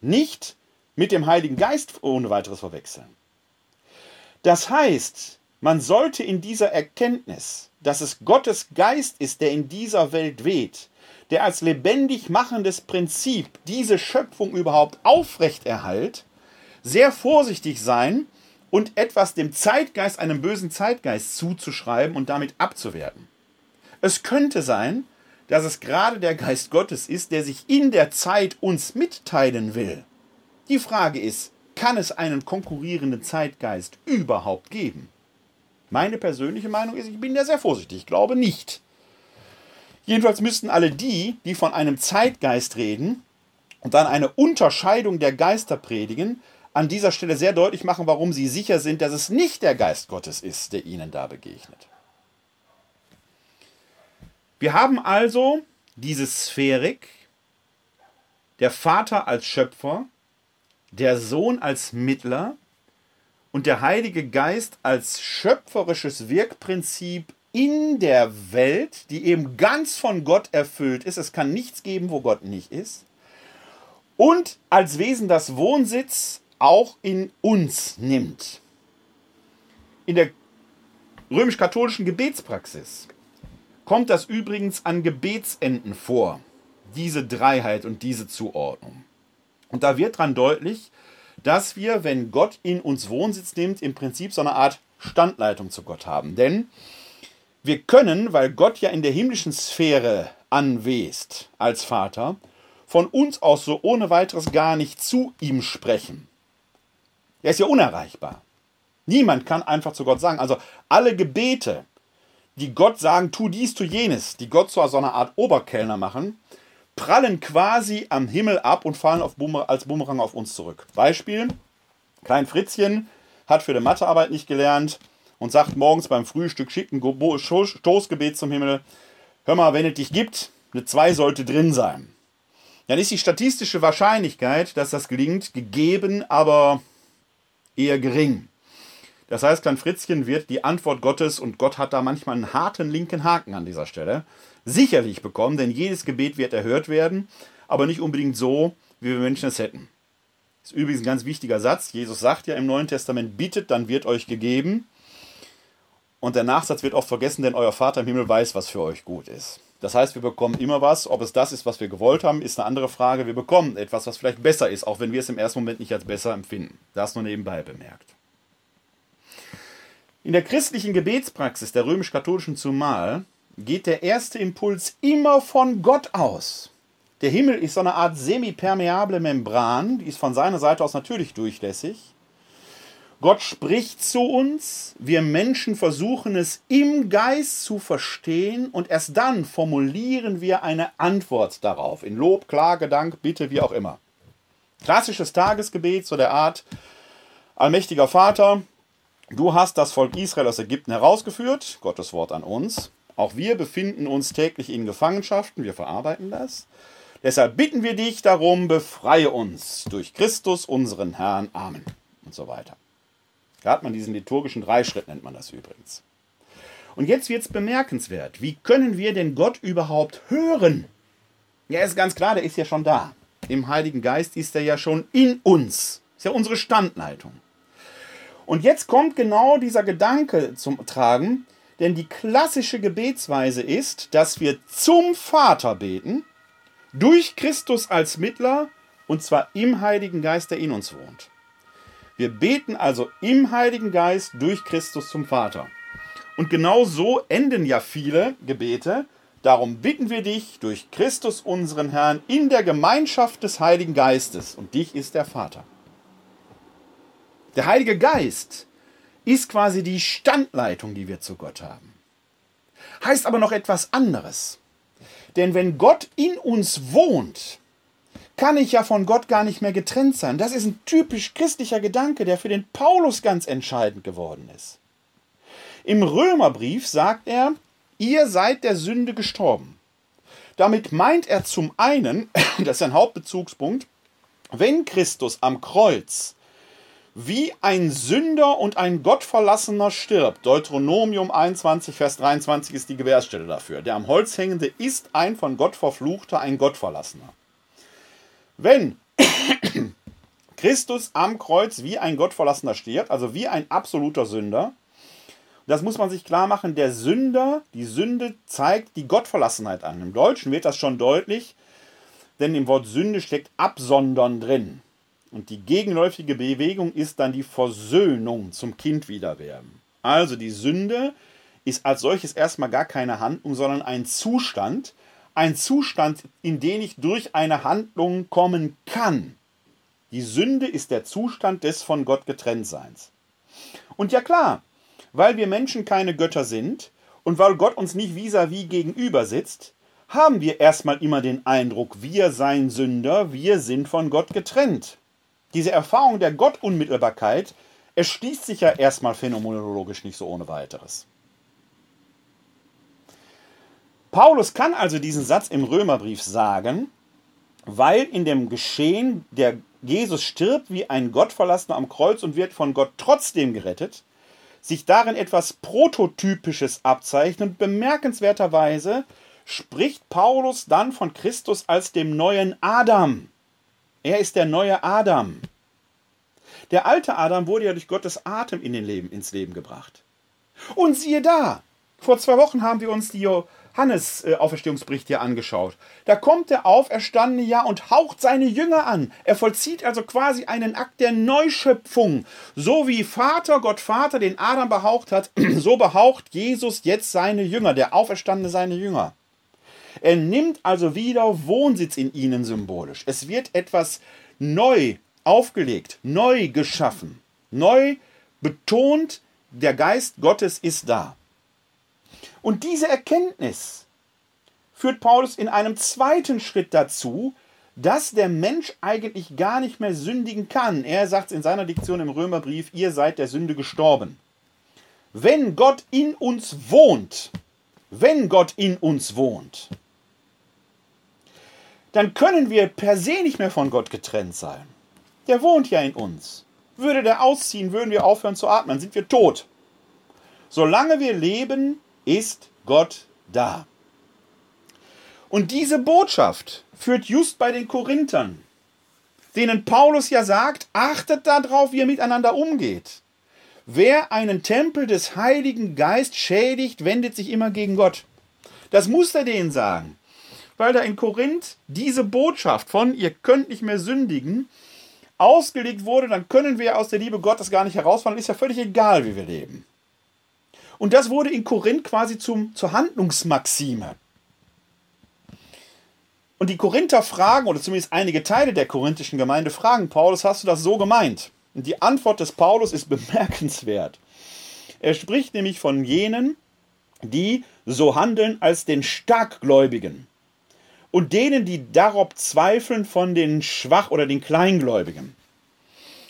nicht mit dem Heiligen Geist ohne weiteres verwechseln. Das heißt, man sollte in dieser Erkenntnis, dass es Gottes Geist ist, der in dieser Welt weht, der als lebendig machendes Prinzip diese Schöpfung überhaupt aufrechterhält, sehr vorsichtig sein und etwas dem Zeitgeist, einem bösen Zeitgeist zuzuschreiben und damit abzuwerten. Es könnte sein, dass es gerade der Geist Gottes ist, der sich in der Zeit uns mitteilen will. Die Frage ist, kann es einen konkurrierenden Zeitgeist überhaupt geben? Meine persönliche Meinung ist, ich bin da sehr vorsichtig. Ich glaube nicht. Jedenfalls müssten alle die, die von einem Zeitgeist reden und dann eine Unterscheidung der Geister predigen, an dieser Stelle sehr deutlich machen, warum sie sicher sind, dass es nicht der Geist Gottes ist, der ihnen da begegnet. Wir haben also diese Sphärik, der Vater als Schöpfer, der Sohn als Mittler und der Heilige Geist als schöpferisches Wirkprinzip in der Welt, die eben ganz von Gott erfüllt ist. Es kann nichts geben, wo Gott nicht ist. Und als Wesen das Wohnsitz auch in uns nimmt. In der römisch-katholischen Gebetspraxis kommt das übrigens an Gebetsenden vor, diese Dreiheit und diese Zuordnung. Und da wird dran deutlich, dass wir, wenn Gott in uns Wohnsitz nimmt, im Prinzip so eine Art Standleitung zu Gott haben. Denn wir können, weil Gott ja in der himmlischen Sphäre anwesend als Vater, von uns aus so ohne weiteres gar nicht zu ihm sprechen. Er ist ja unerreichbar. Niemand kann einfach zu Gott sagen. Also alle Gebete, die Gott sagen, tu dies, tu jenes, die Gott zu so einer Art Oberkellner machen, prallen quasi am Himmel ab und fallen Bumer als Bumerang auf uns zurück. Beispiel: Klein Fritzchen hat für die Mathearbeit nicht gelernt und sagt morgens beim Frühstück, schickt ein Stoßgebet zum Himmel. Hör mal, wenn es dich gibt, eine 2 sollte drin sein. Dann ist die statistische Wahrscheinlichkeit, dass das gelingt, gegeben, aber eher gering. Das heißt, Klein Fritzchen wird die Antwort Gottes, und Gott hat da manchmal einen harten linken Haken an dieser Stelle, sicherlich bekommen, denn jedes Gebet wird erhört werden, aber nicht unbedingt so, wie wir Menschen es hätten. Das ist übrigens ein ganz wichtiger Satz. Jesus sagt ja im Neuen Testament, bittet, dann wird euch gegeben. Und der Nachsatz wird oft vergessen, denn euer Vater im Himmel weiß, was für euch gut ist. Das heißt, wir bekommen immer was. Ob es das ist, was wir gewollt haben, ist eine andere Frage. Wir bekommen etwas, was vielleicht besser ist, auch wenn wir es im ersten Moment nicht als besser empfinden. Das nur nebenbei bemerkt. In der christlichen Gebetspraxis der römisch-katholischen zumal geht der erste Impuls immer von Gott aus. Der Himmel ist so eine Art semipermeable Membran, die ist von seiner Seite aus natürlich durchlässig. Gott spricht zu uns, wir Menschen versuchen es im Geist zu verstehen und erst dann formulieren wir eine Antwort darauf, in Lob, Klage, Dank, Bitte, wie auch immer. Klassisches Tagesgebet so der Art, allmächtiger Vater, Du hast das Volk Israel aus Ägypten herausgeführt, Gottes Wort an uns. Auch wir befinden uns täglich in Gefangenschaften, wir verarbeiten das. Deshalb bitten wir dich darum, befreie uns durch Christus, unseren Herrn. Amen. Und so weiter. Da hat man diesen liturgischen Dreischritt, nennt man das übrigens. Und jetzt wird es bemerkenswert. Wie können wir denn Gott überhaupt hören? Ja, ist ganz klar, der ist ja schon da. Im Heiligen Geist ist er ja schon in uns. Ist ja unsere Standleitung. Und jetzt kommt genau dieser Gedanke zum Tragen, denn die klassische Gebetsweise ist, dass wir zum Vater beten, durch Christus als Mittler und zwar im Heiligen Geist, der in uns wohnt. Wir beten also im Heiligen Geist durch Christus zum Vater. Und genau so enden ja viele Gebete. Darum bitten wir dich durch Christus unseren Herrn in der Gemeinschaft des Heiligen Geistes. Und dich ist der Vater. Der Heilige Geist ist quasi die Standleitung, die wir zu Gott haben. Heißt aber noch etwas anderes. Denn wenn Gott in uns wohnt, kann ich ja von Gott gar nicht mehr getrennt sein. Das ist ein typisch christlicher Gedanke, der für den Paulus ganz entscheidend geworden ist. Im Römerbrief sagt er, ihr seid der Sünde gestorben. Damit meint er zum einen, das ist ein Hauptbezugspunkt, wenn Christus am Kreuz wie ein Sünder und ein Gottverlassener stirbt. Deuteronomium 21, Vers 23 ist die Gewährstelle dafür. Der am Holz hängende ist ein von Gott verfluchter, ein Gottverlassener. Wenn Christus am Kreuz wie ein Gottverlassener stirbt, also wie ein absoluter Sünder, das muss man sich klar machen, der Sünder, die Sünde zeigt die Gottverlassenheit an. Im Deutschen wird das schon deutlich, denn im Wort Sünde steckt absondern drin. Und die gegenläufige Bewegung ist dann die Versöhnung zum Kind wiederwerden. Also die Sünde ist als solches erstmal gar keine Handlung, sondern ein Zustand, ein Zustand, in den ich durch eine Handlung kommen kann. Die Sünde ist der Zustand des von Gott getrenntseins. Und ja klar, weil wir Menschen keine Götter sind und weil Gott uns nicht vis-à-vis -vis gegenüber sitzt, haben wir erstmal immer den Eindruck, wir seien Sünder, wir sind von Gott getrennt. Diese Erfahrung der Gottunmittelbarkeit erschließt sich ja erstmal phänomenologisch nicht so ohne weiteres. Paulus kann also diesen Satz im Römerbrief sagen, weil in dem Geschehen der Jesus stirbt wie ein Gottverlassener am Kreuz und wird von Gott trotzdem gerettet, sich darin etwas Prototypisches abzeichnet. Bemerkenswerterweise spricht Paulus dann von Christus als dem neuen Adam. Er ist der neue Adam. Der alte Adam wurde ja durch Gottes Atem in den Leben, ins Leben gebracht. Und siehe da, vor zwei Wochen haben wir uns die Hannes äh, Auferstehungsbericht hier angeschaut. Da kommt der Auferstandene ja und haucht seine Jünger an. Er vollzieht also quasi einen Akt der Neuschöpfung. So wie Vater, Gott Vater, den Adam behaucht hat, so behaucht Jesus jetzt seine Jünger, der Auferstandene seine Jünger. Er nimmt also wieder Wohnsitz in ihnen symbolisch. Es wird etwas neu aufgelegt, neu geschaffen, neu betont, der Geist Gottes ist da. Und diese Erkenntnis führt Paulus in einem zweiten Schritt dazu, dass der Mensch eigentlich gar nicht mehr sündigen kann. Er sagt in seiner Diktion im Römerbrief, ihr seid der Sünde gestorben. Wenn Gott in uns wohnt, wenn Gott in uns wohnt, dann können wir per se nicht mehr von Gott getrennt sein. Der wohnt ja in uns. Würde der ausziehen, würden wir aufhören zu atmen, sind wir tot. Solange wir leben, ist Gott da. Und diese Botschaft führt just bei den Korinthern, denen Paulus ja sagt, achtet darauf, wie ihr miteinander umgeht. Wer einen Tempel des Heiligen Geist schädigt, wendet sich immer gegen Gott. Das muss er denen sagen. Weil da in Korinth diese Botschaft von ihr könnt nicht mehr sündigen ausgelegt wurde, dann können wir aus der Liebe Gottes gar nicht herausfallen. Ist ja völlig egal, wie wir leben. Und das wurde in Korinth quasi zum, zur Handlungsmaxime. Und die Korinther fragen, oder zumindest einige Teile der korinthischen Gemeinde fragen, Paulus, hast du das so gemeint? Und die Antwort des Paulus ist bemerkenswert. Er spricht nämlich von jenen, die so handeln als den Starkgläubigen und denen, die darauf zweifeln von den Schwach- oder den Kleingläubigen.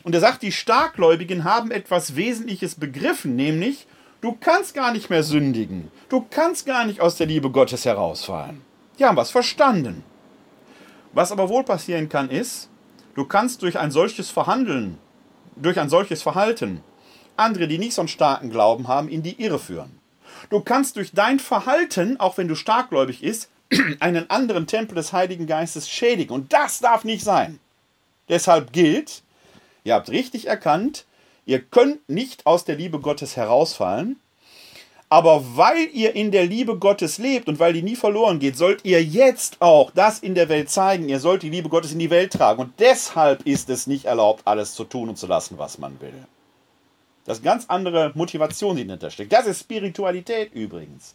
Und er sagt, die Starkgläubigen haben etwas Wesentliches begriffen, nämlich Du kannst gar nicht mehr sündigen. Du kannst gar nicht aus der Liebe Gottes herausfallen. Die haben was verstanden. Was aber wohl passieren kann, ist, du kannst durch ein solches Verhandeln, durch ein solches Verhalten, andere, die nicht so einen starken Glauben haben, in die Irre führen. Du kannst durch dein Verhalten, auch wenn du starkgläubig ist, einen anderen Tempel des Heiligen Geistes schädigen. Und das darf nicht sein. Deshalb gilt, ihr habt richtig erkannt, Ihr könnt nicht aus der Liebe Gottes herausfallen, aber weil ihr in der Liebe Gottes lebt und weil die nie verloren geht, sollt ihr jetzt auch das in der Welt zeigen. Ihr sollt die Liebe Gottes in die Welt tragen. Und deshalb ist es nicht erlaubt, alles zu tun und zu lassen, was man will. Das ist eine ganz andere Motivation, die dahinter steckt. Das ist Spiritualität übrigens.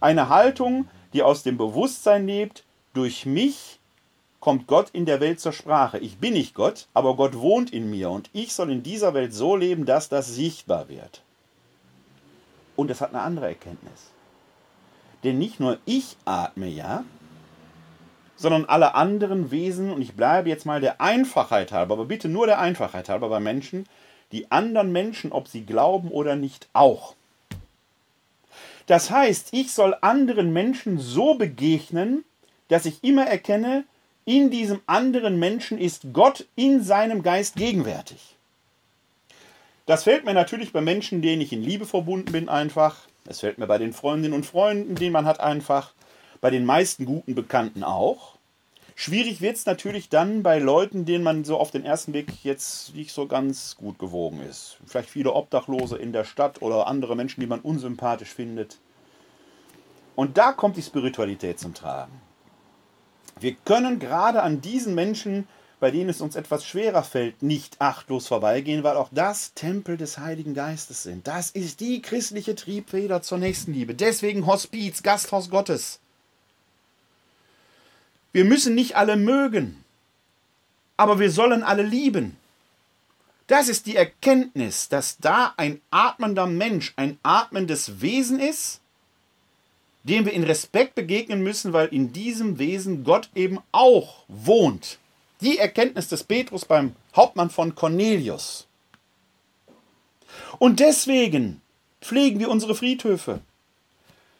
Eine Haltung, die aus dem Bewusstsein lebt, durch mich kommt Gott in der Welt zur Sprache. Ich bin nicht Gott, aber Gott wohnt in mir und ich soll in dieser Welt so leben, dass das sichtbar wird. Und es hat eine andere Erkenntnis. Denn nicht nur ich atme ja, sondern alle anderen Wesen, und ich bleibe jetzt mal der Einfachheit halber, aber bitte nur der Einfachheit halber bei Menschen, die anderen Menschen, ob sie glauben oder nicht, auch. Das heißt, ich soll anderen Menschen so begegnen, dass ich immer erkenne, in diesem anderen Menschen ist Gott in seinem Geist gegenwärtig. Das fällt mir natürlich bei Menschen, denen ich in Liebe verbunden bin, einfach. Es fällt mir bei den Freundinnen und Freunden, die man hat, einfach. Bei den meisten guten Bekannten auch. Schwierig wird es natürlich dann bei Leuten, denen man so auf den ersten Weg jetzt nicht so ganz gut gewogen ist. Vielleicht viele Obdachlose in der Stadt oder andere Menschen, die man unsympathisch findet. Und da kommt die Spiritualität zum Tragen. Wir können gerade an diesen Menschen, bei denen es uns etwas schwerer fällt, nicht achtlos vorbeigehen, weil auch das Tempel des Heiligen Geistes sind. Das ist die christliche Triebfeder zur Nächstenliebe. Deswegen Hospiz, Gasthaus Gottes. Wir müssen nicht alle mögen, aber wir sollen alle lieben. Das ist die Erkenntnis, dass da ein atmender Mensch, ein atmendes Wesen ist, dem wir in Respekt begegnen müssen, weil in diesem Wesen Gott eben auch wohnt. Die Erkenntnis des Petrus beim Hauptmann von Cornelius. Und deswegen pflegen wir unsere Friedhöfe,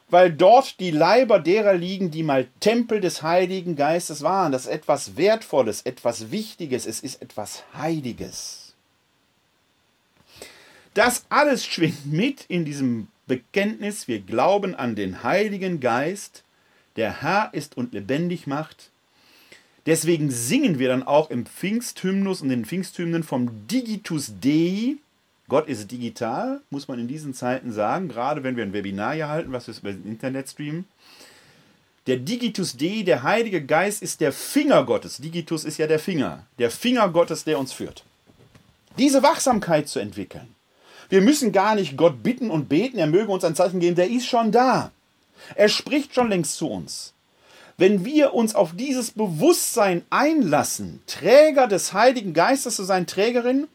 weil dort die Leiber derer liegen, die mal Tempel des Heiligen Geistes waren. Das ist etwas Wertvolles, etwas Wichtiges, es ist etwas Heiliges. Das alles schwingt mit in diesem Bekenntnis, wir glauben an den Heiligen Geist, der Herr ist und lebendig macht. Deswegen singen wir dann auch im Pfingsthymnus und den Pfingsthymnen vom Digitus Dei. Gott ist digital, muss man in diesen Zeiten sagen, gerade wenn wir ein Webinar hier halten, was wir über das Internet streamen. Der Digitus Dei, der Heilige Geist, ist der Finger Gottes. Digitus ist ja der Finger. Der Finger Gottes, der uns führt. Diese Wachsamkeit zu entwickeln. Wir müssen gar nicht Gott bitten und beten, er möge uns ein Zeichen geben, der ist schon da. Er spricht schon längst zu uns. Wenn wir uns auf dieses Bewusstsein einlassen, Träger des Heiligen Geistes zu sein, Trägerin,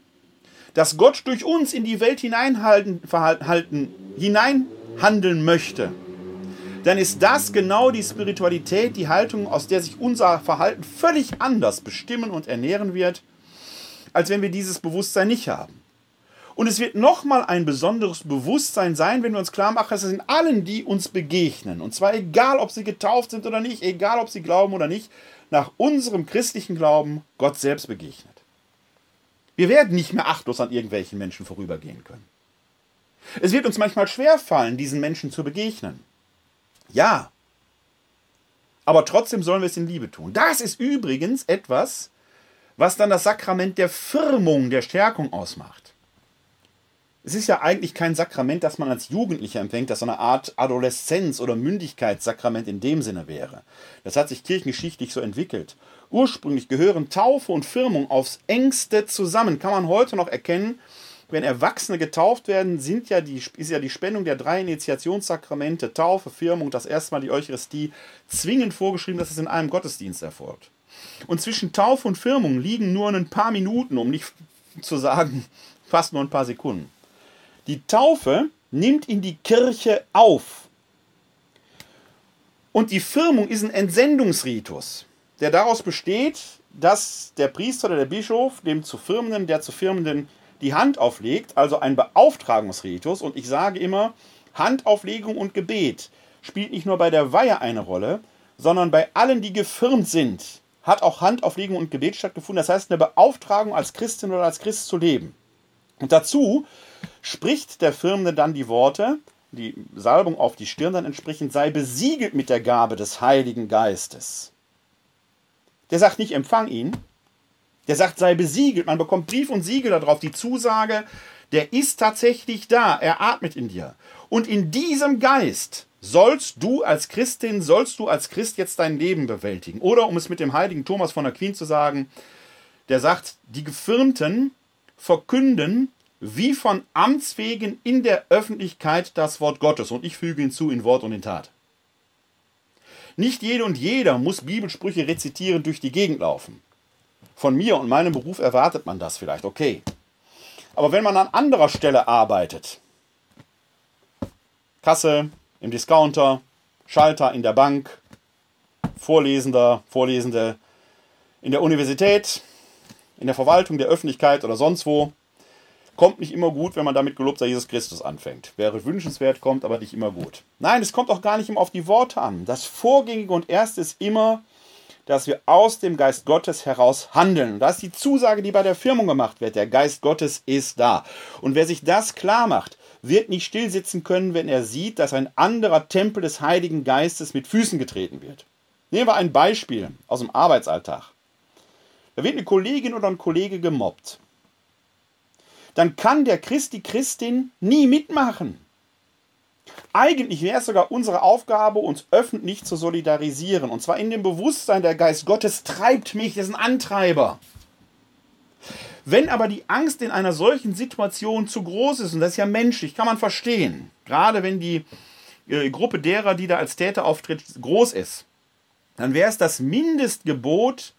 dass Gott durch uns in die Welt hineinhalten, verhalten, hineinhandeln möchte, dann ist das genau die Spiritualität, die Haltung, aus der sich unser Verhalten völlig anders bestimmen und ernähren wird, als wenn wir dieses Bewusstsein nicht haben. Und es wird nochmal ein besonderes Bewusstsein sein, wenn wir uns klar machen, dass es in allen, die uns begegnen, und zwar egal, ob sie getauft sind oder nicht, egal, ob sie glauben oder nicht, nach unserem christlichen Glauben Gott selbst begegnet. Wir werden nicht mehr achtlos an irgendwelchen Menschen vorübergehen können. Es wird uns manchmal schwerfallen, diesen Menschen zu begegnen. Ja. Aber trotzdem sollen wir es in Liebe tun. Das ist übrigens etwas, was dann das Sakrament der Firmung, der Stärkung ausmacht. Es ist ja eigentlich kein Sakrament, das man als Jugendlicher empfängt, das so eine Art Adoleszenz- oder Mündigkeitssakrament in dem Sinne wäre. Das hat sich kirchengeschichtlich so entwickelt. Ursprünglich gehören Taufe und Firmung aufs engste zusammen. Kann man heute noch erkennen, wenn Erwachsene getauft werden, sind ja die, ist ja die Spendung der drei Initiationssakramente, Taufe, Firmung, das erste Mal die Eucharistie, zwingend vorgeschrieben, dass es in einem Gottesdienst erfolgt. Und zwischen Taufe und Firmung liegen nur ein paar Minuten, um nicht zu sagen, fast nur ein paar Sekunden. Die Taufe nimmt in die Kirche auf. Und die Firmung ist ein Entsendungsritus, der daraus besteht, dass der Priester oder der Bischof dem zu Firmenden, der zu Firmenden die Hand auflegt, also ein Beauftragungsritus. Und ich sage immer, Handauflegung und Gebet spielt nicht nur bei der Weihe eine Rolle, sondern bei allen, die gefirmt sind, hat auch Handauflegung und Gebet stattgefunden. Das heißt, eine Beauftragung als Christin oder als Christ zu leben. Und dazu spricht der Firmende dann die Worte, die Salbung auf die Stirn dann entsprechend, sei besiegelt mit der Gabe des Heiligen Geistes. Der sagt nicht, empfang ihn. Der sagt, sei besiegelt. Man bekommt Brief und Siegel darauf. Die Zusage, der ist tatsächlich da. Er atmet in dir. Und in diesem Geist sollst du als Christin, sollst du als Christ jetzt dein Leben bewältigen. Oder um es mit dem heiligen Thomas von Aquin zu sagen, der sagt, die Gefirmten verkünden wie von Amts wegen in der Öffentlichkeit das Wort Gottes. Und ich füge hinzu in Wort und in Tat. Nicht jede und jeder muss Bibelsprüche rezitieren durch die Gegend laufen. Von mir und meinem Beruf erwartet man das vielleicht, okay. Aber wenn man an anderer Stelle arbeitet, Kasse, im Discounter, Schalter in der Bank, Vorlesender, Vorlesende in der Universität, in der Verwaltung, der Öffentlichkeit oder sonst wo, kommt nicht immer gut, wenn man damit gelobt sei Jesus Christus anfängt. Wäre wünschenswert, kommt aber nicht immer gut. Nein, es kommt auch gar nicht immer auf die Worte an. Das Vorgängige und Erste ist immer, dass wir aus dem Geist Gottes heraus handeln. Das ist die Zusage, die bei der Firmung gemacht wird. Der Geist Gottes ist da. Und wer sich das klar macht, wird nicht stillsitzen können, wenn er sieht, dass ein anderer Tempel des Heiligen Geistes mit Füßen getreten wird. Nehmen wir ein Beispiel aus dem Arbeitsalltag. Da wird eine Kollegin oder ein Kollege gemobbt dann kann der Christ, die Christin nie mitmachen. Eigentlich wäre es sogar unsere Aufgabe, uns öffentlich zu solidarisieren. Und zwar in dem Bewusstsein, der Geist Gottes treibt mich, ist ein Antreiber. Wenn aber die Angst in einer solchen Situation zu groß ist, und das ist ja menschlich, kann man verstehen, gerade wenn die äh, Gruppe derer, die da als Täter auftritt, groß ist, dann wäre es das Mindestgebot,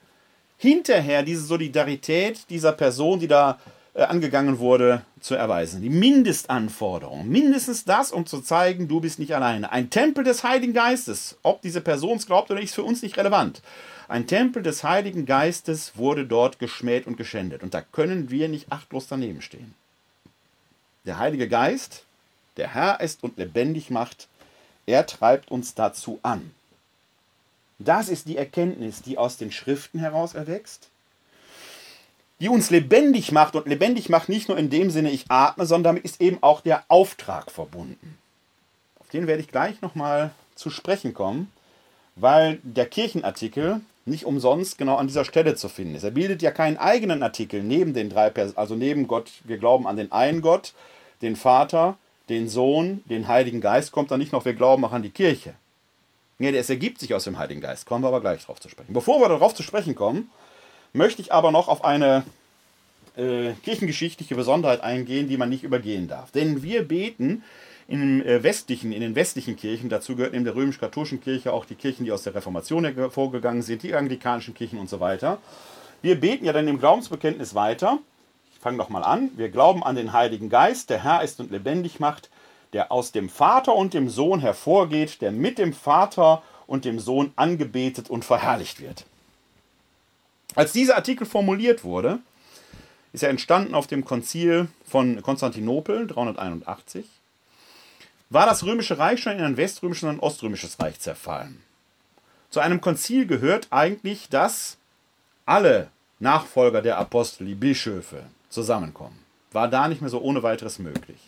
hinterher diese Solidarität dieser Person, die da angegangen wurde, zu erweisen. Die Mindestanforderung. Mindestens das, um zu zeigen, du bist nicht alleine. Ein Tempel des Heiligen Geistes, ob diese Person es glaubt oder nicht, ist für uns nicht relevant. Ein Tempel des Heiligen Geistes wurde dort geschmäht und geschändet. Und da können wir nicht achtlos daneben stehen. Der Heilige Geist, der Herr ist und lebendig macht, er treibt uns dazu an. Das ist die Erkenntnis, die aus den Schriften heraus erwächst die uns lebendig macht und lebendig macht nicht nur in dem Sinne, ich atme, sondern damit ist eben auch der Auftrag verbunden. Auf den werde ich gleich nochmal zu sprechen kommen, weil der Kirchenartikel nicht umsonst genau an dieser Stelle zu finden ist. Er bildet ja keinen eigenen Artikel neben den drei Personen, also neben Gott, wir glauben an den einen Gott, den Vater, den Sohn, den Heiligen Geist, kommt da nicht noch, wir glauben auch an die Kirche. Nee, es ergibt sich aus dem Heiligen Geist. Kommen wir aber gleich drauf zu sprechen. Bevor wir darauf zu sprechen kommen, möchte ich aber noch auf eine äh, kirchengeschichtliche Besonderheit eingehen, die man nicht übergehen darf. Denn wir beten in, äh, westlichen, in den westlichen Kirchen, dazu gehört neben der römisch-katholischen Kirche auch die Kirchen, die aus der Reformation hervorgegangen sind, die anglikanischen Kirchen und so weiter. Wir beten ja dann im Glaubensbekenntnis weiter. Ich fange doch mal an. Wir glauben an den Heiligen Geist, der Herr ist und lebendig macht, der aus dem Vater und dem Sohn hervorgeht, der mit dem Vater und dem Sohn angebetet und verherrlicht wird. Als dieser Artikel formuliert wurde, ist er entstanden auf dem Konzil von Konstantinopel 381, war das römische Reich schon in ein weströmisches und ein oströmisches Reich zerfallen. Zu einem Konzil gehört eigentlich, dass alle Nachfolger der Apostel, die Bischöfe, zusammenkommen. War da nicht mehr so ohne weiteres möglich.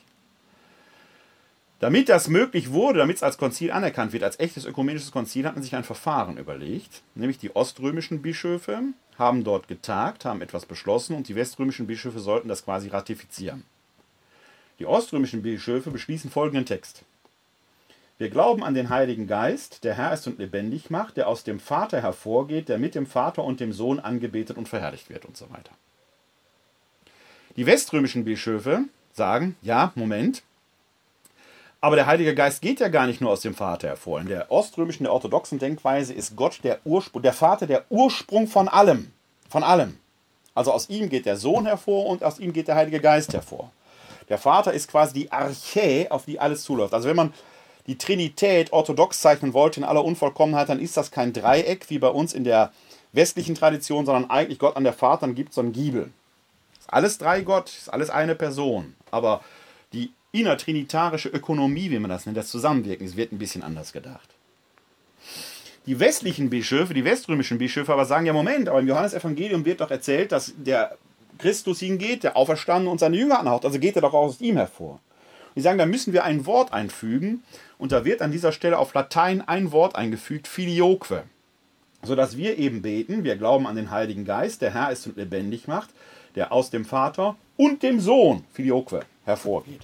Damit das möglich wurde, damit es als Konzil anerkannt wird, als echtes ökumenisches Konzil, hat man sich ein Verfahren überlegt. Nämlich die oströmischen Bischöfe haben dort getagt, haben etwas beschlossen und die weströmischen Bischöfe sollten das quasi ratifizieren. Die oströmischen Bischöfe beschließen folgenden Text. Wir glauben an den Heiligen Geist, der Herr ist und lebendig macht, der aus dem Vater hervorgeht, der mit dem Vater und dem Sohn angebetet und verherrlicht wird und so weiter. Die weströmischen Bischöfe sagen, ja, Moment, aber der Heilige Geist geht ja gar nicht nur aus dem Vater hervor. In der oströmischen, der orthodoxen Denkweise ist Gott der Ursprung, der Vater der Ursprung von allem. Von allem. Also aus ihm geht der Sohn hervor und aus ihm geht der Heilige Geist hervor. Der Vater ist quasi die Archä, auf die alles zuläuft. Also wenn man die Trinität orthodox zeichnen wollte in aller Unvollkommenheit, dann ist das kein Dreieck wie bei uns in der westlichen Tradition, sondern eigentlich Gott an der Vater, dann gibt es so einen Giebel. Ist alles drei Gott, ist alles eine Person. Aber die innertrinitarische Ökonomie, wie man das nennt, das Zusammenwirken, es wird ein bisschen anders gedacht. Die westlichen Bischöfe, die weströmischen Bischöfe aber sagen, ja Moment, aber im Johannesevangelium wird doch erzählt, dass der Christus hingeht, der auferstanden und seine Jünger anhaucht, also geht er doch aus ihm hervor. Die sagen, da müssen wir ein Wort einfügen und da wird an dieser Stelle auf Latein ein Wort eingefügt, filioque, sodass wir eben beten, wir glauben an den Heiligen Geist, der Herr ist und lebendig macht, der aus dem Vater und dem Sohn, filioque, hervorgeht.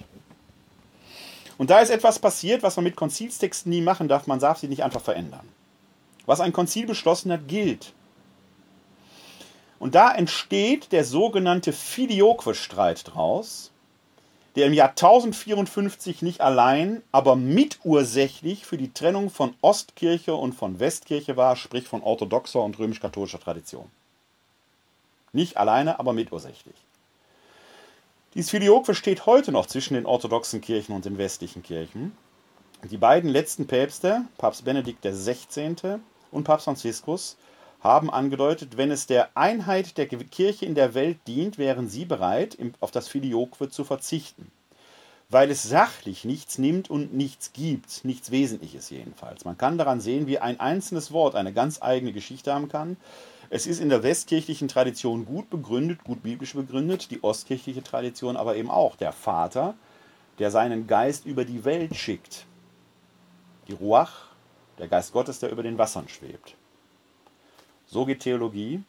Und da ist etwas passiert, was man mit Konzilstexten nie machen darf. Man darf sie nicht einfach verändern. Was ein Konzil beschlossen hat, gilt. Und da entsteht der sogenannte Filioque-Streit draus, der im Jahr 1054 nicht allein, aber mitursächlich für die Trennung von Ostkirche und von Westkirche war, sprich von orthodoxer und römisch-katholischer Tradition. Nicht alleine, aber mitursächlich. Dieses Filioque steht heute noch zwischen den orthodoxen Kirchen und den westlichen Kirchen. Die beiden letzten Päpste, Papst Benedikt XVI. und Papst Franziskus, haben angedeutet, wenn es der Einheit der Kirche in der Welt dient, wären sie bereit, auf das Filioque zu verzichten. Weil es sachlich nichts nimmt und nichts gibt, nichts Wesentliches jedenfalls. Man kann daran sehen, wie ein einzelnes Wort eine ganz eigene Geschichte haben kann, es ist in der westkirchlichen Tradition gut begründet, gut biblisch begründet, die ostkirchliche Tradition aber eben auch. Der Vater, der seinen Geist über die Welt schickt. Die Ruach, der Geist Gottes, der über den Wassern schwebt. So geht Theologie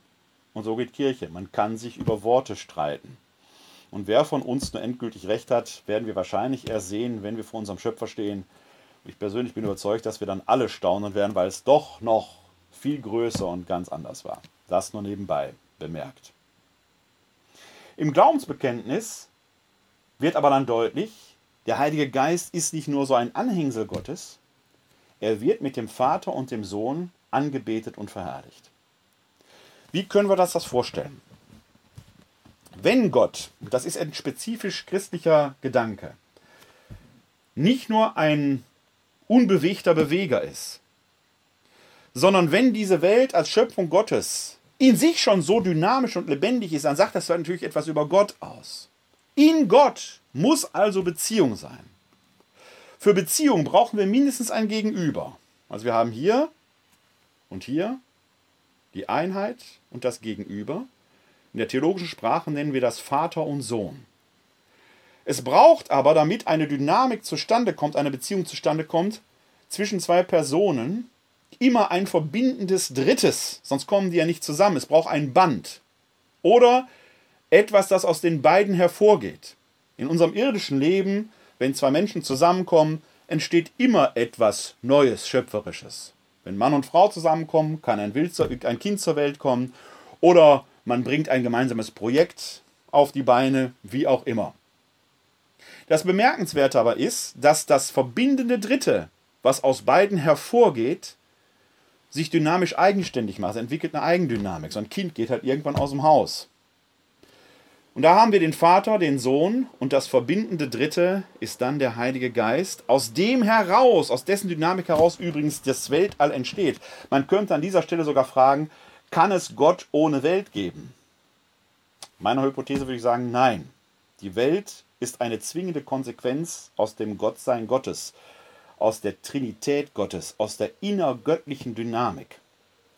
und so geht Kirche. Man kann sich über Worte streiten. Und wer von uns nur endgültig recht hat, werden wir wahrscheinlich erst sehen, wenn wir vor unserem Schöpfer stehen. Ich persönlich bin überzeugt, dass wir dann alle staunen werden, weil es doch noch viel größer und ganz anders war. Das nur nebenbei bemerkt. Im Glaubensbekenntnis wird aber dann deutlich, der Heilige Geist ist nicht nur so ein Anhängsel Gottes, er wird mit dem Vater und dem Sohn angebetet und verherrlicht. Wie können wir das, das vorstellen? Wenn Gott, das ist ein spezifisch christlicher Gedanke, nicht nur ein unbewegter Beweger ist, sondern wenn diese Welt als Schöpfung Gottes in sich schon so dynamisch und lebendig ist, dann sagt das natürlich etwas über Gott aus. In Gott muss also Beziehung sein. Für Beziehung brauchen wir mindestens ein Gegenüber. Also wir haben hier und hier die Einheit und das Gegenüber. In der theologischen Sprache nennen wir das Vater und Sohn. Es braucht aber, damit eine Dynamik zustande kommt, eine Beziehung zustande kommt, zwischen zwei Personen, immer ein verbindendes Drittes, sonst kommen die ja nicht zusammen. Es braucht ein Band. Oder etwas, das aus den beiden hervorgeht. In unserem irdischen Leben, wenn zwei Menschen zusammenkommen, entsteht immer etwas Neues, Schöpferisches. Wenn Mann und Frau zusammenkommen, kann ein, Wild, ein Kind zur Welt kommen oder man bringt ein gemeinsames Projekt auf die Beine, wie auch immer. Das Bemerkenswerte aber ist, dass das verbindende Dritte, was aus beiden hervorgeht, sich dynamisch eigenständig macht. Es entwickelt eine Eigendynamik. So ein Kind geht halt irgendwann aus dem Haus. Und da haben wir den Vater, den Sohn und das verbindende Dritte ist dann der Heilige Geist, aus dem heraus, aus dessen Dynamik heraus übrigens das Weltall entsteht. Man könnte an dieser Stelle sogar fragen, kann es Gott ohne Welt geben? Meiner Hypothese würde ich sagen, nein. Die Welt ist eine zwingende Konsequenz aus dem Gottsein Gottes, aus der Trinität Gottes, aus der innergöttlichen Dynamik.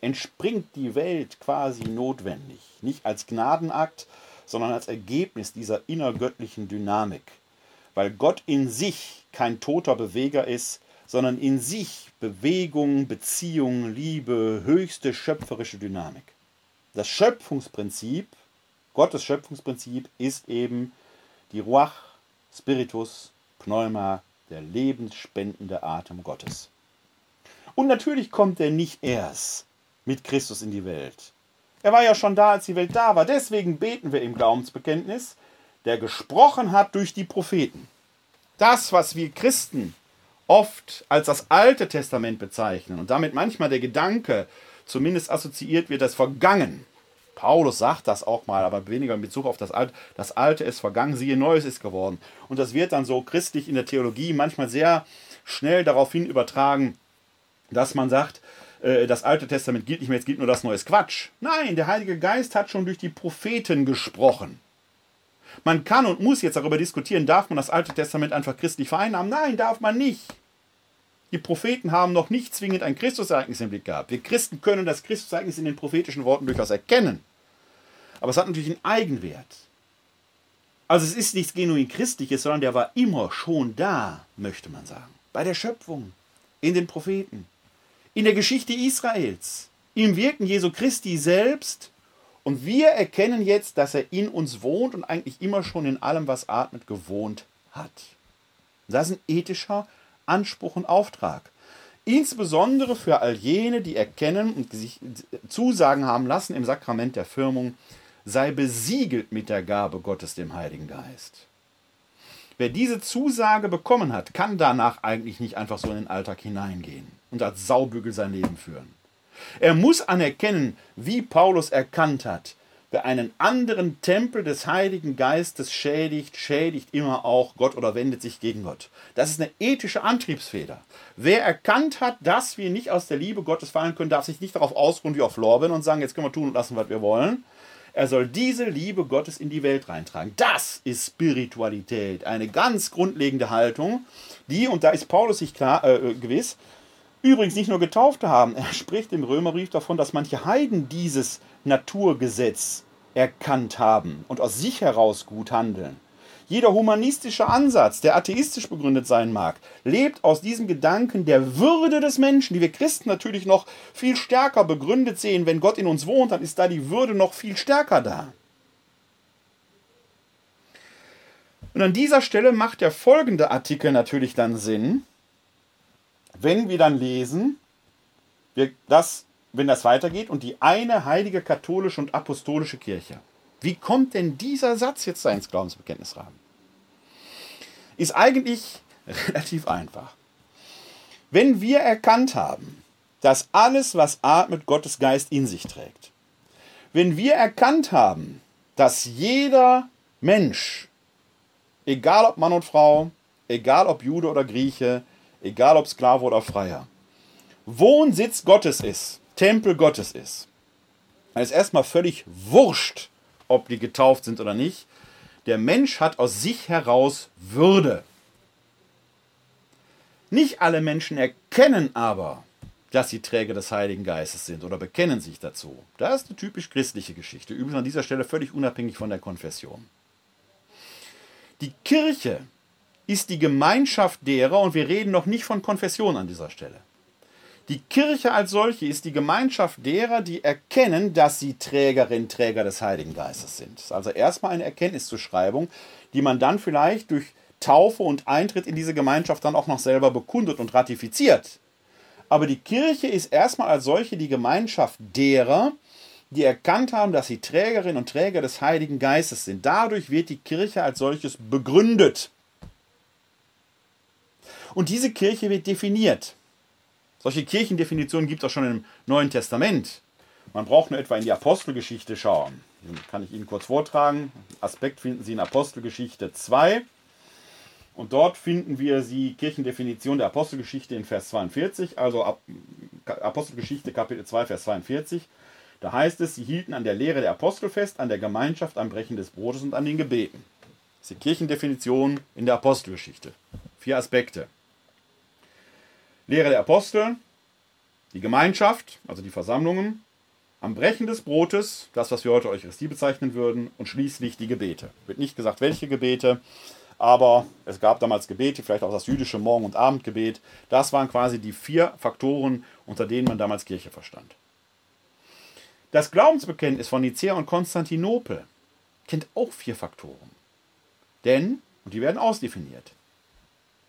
Entspringt die Welt quasi notwendig, nicht als Gnadenakt, sondern als Ergebnis dieser innergöttlichen Dynamik. Weil Gott in sich kein toter Beweger ist, sondern in sich Bewegung, Beziehung, Liebe, höchste schöpferische Dynamik. Das Schöpfungsprinzip, Gottes Schöpfungsprinzip ist eben die Ruach, Spiritus, Pneuma, der lebensspendende Atem Gottes. Und natürlich kommt er nicht erst mit Christus in die Welt. Er war ja schon da, als die Welt da war. Deswegen beten wir im Glaubensbekenntnis, der gesprochen hat durch die Propheten. Das, was wir Christen oft als das Alte Testament bezeichnen und damit manchmal der Gedanke zumindest assoziiert wird, das Vergangen. Paulus sagt das auch mal, aber weniger in Bezug auf das Alte. Das Alte ist vergangen, siehe, Neues ist geworden. Und das wird dann so christlich in der Theologie manchmal sehr schnell darauf hin übertragen, dass man sagt, äh, das Alte Testament gilt nicht mehr, jetzt gilt nur das Neue. Quatsch. Nein, der Heilige Geist hat schon durch die Propheten gesprochen. Man kann und muss jetzt darüber diskutieren, darf man das Alte Testament einfach christlich vereinnahmen? Nein, darf man nicht. Die Propheten haben noch nicht zwingend ein Christusereignis im Blick gehabt. Wir Christen können das Christusereignis in den prophetischen Worten durchaus erkennen. Aber es hat natürlich einen Eigenwert. Also es ist nichts genuin Christliches, sondern der war immer schon da, möchte man sagen. Bei der Schöpfung, in den Propheten, in der Geschichte Israels, im Wirken Jesu Christi selbst. Und wir erkennen jetzt, dass er in uns wohnt und eigentlich immer schon in allem, was atmet, gewohnt hat. Das ist ein ethischer Anspruch und Auftrag. Insbesondere für all jene, die erkennen und sich Zusagen haben lassen im Sakrament der Firmung, sei besiegelt mit der Gabe Gottes, dem Heiligen Geist. Wer diese Zusage bekommen hat, kann danach eigentlich nicht einfach so in den Alltag hineingehen und als Saubügel sein Leben führen. Er muss anerkennen, wie Paulus erkannt hat, Wer einen anderen Tempel des Heiligen Geistes schädigt, schädigt immer auch Gott oder wendet sich gegen Gott. Das ist eine ethische Antriebsfeder. Wer erkannt hat, dass wir nicht aus der Liebe Gottes fallen können, darf sich nicht darauf ausruhen wie auf Lorbeeren und sagen, jetzt können wir tun und lassen, was wir wollen. Er soll diese Liebe Gottes in die Welt reintragen. Das ist Spiritualität, eine ganz grundlegende Haltung, die, und da ist Paulus sich klar, äh, gewiss, übrigens nicht nur Getaufte haben. Er spricht im Römerbrief davon, dass manche Heiden dieses Naturgesetz erkannt haben und aus sich heraus gut handeln. Jeder humanistische Ansatz, der atheistisch begründet sein mag, lebt aus diesem Gedanken der Würde des Menschen, die wir Christen natürlich noch viel stärker begründet sehen. Wenn Gott in uns wohnt, dann ist da die Würde noch viel stärker da. Und an dieser Stelle macht der folgende Artikel natürlich dann Sinn, wenn wir dann lesen, wir, das wenn das weitergeht, und die eine heilige katholische und apostolische Kirche. Wie kommt denn dieser Satz jetzt da ins Glaubensbekenntnis rein? Ist eigentlich relativ einfach. Wenn wir erkannt haben, dass alles, was atmet, Gottes Geist in sich trägt, wenn wir erkannt haben, dass jeder Mensch, egal ob Mann und Frau, egal ob Jude oder Grieche, egal ob Sklave oder Freier, Wohnsitz Gottes ist, Tempel Gottes ist. Es ist erstmal völlig wurscht, ob die getauft sind oder nicht. Der Mensch hat aus sich heraus Würde. Nicht alle Menschen erkennen aber, dass sie Träger des Heiligen Geistes sind oder bekennen sich dazu. Das ist eine typisch christliche Geschichte, übrigens an dieser Stelle völlig unabhängig von der Konfession. Die Kirche ist die Gemeinschaft derer, und wir reden noch nicht von Konfession an dieser Stelle. Die Kirche als solche ist die Gemeinschaft derer, die erkennen, dass sie Trägerin, Träger des Heiligen Geistes sind. Das ist also erstmal eine Erkenntniszuschreibung, die man dann vielleicht durch Taufe und Eintritt in diese Gemeinschaft dann auch noch selber bekundet und ratifiziert. Aber die Kirche ist erstmal als solche die Gemeinschaft derer, die erkannt haben, dass sie Trägerinnen und Träger des Heiligen Geistes sind. Dadurch wird die Kirche als solches begründet. Und diese Kirche wird definiert. Solche Kirchendefinitionen gibt es auch schon im Neuen Testament. Man braucht nur etwa in die Apostelgeschichte schauen. Den kann ich Ihnen kurz vortragen. Aspekt finden Sie in Apostelgeschichte 2. Und dort finden wir die Kirchendefinition der Apostelgeschichte in Vers 42, also Apostelgeschichte Kapitel 2, Vers 42. Da heißt es, sie hielten an der Lehre der Apostel fest, an der Gemeinschaft, am Brechen des Brotes und an den Gebeten. Das ist die Kirchendefinition in der Apostelgeschichte. Vier Aspekte. Lehre der Apostel, die Gemeinschaft, also die Versammlungen, am Brechen des Brotes, das, was wir heute Eucharistie bezeichnen würden, und schließlich die Gebete. Wird nicht gesagt, welche Gebete, aber es gab damals Gebete, vielleicht auch das jüdische Morgen- und Abendgebet. Das waren quasi die vier Faktoren, unter denen man damals Kirche verstand. Das Glaubensbekenntnis von Nicea und Konstantinopel kennt auch vier Faktoren. Denn, und die werden ausdefiniert,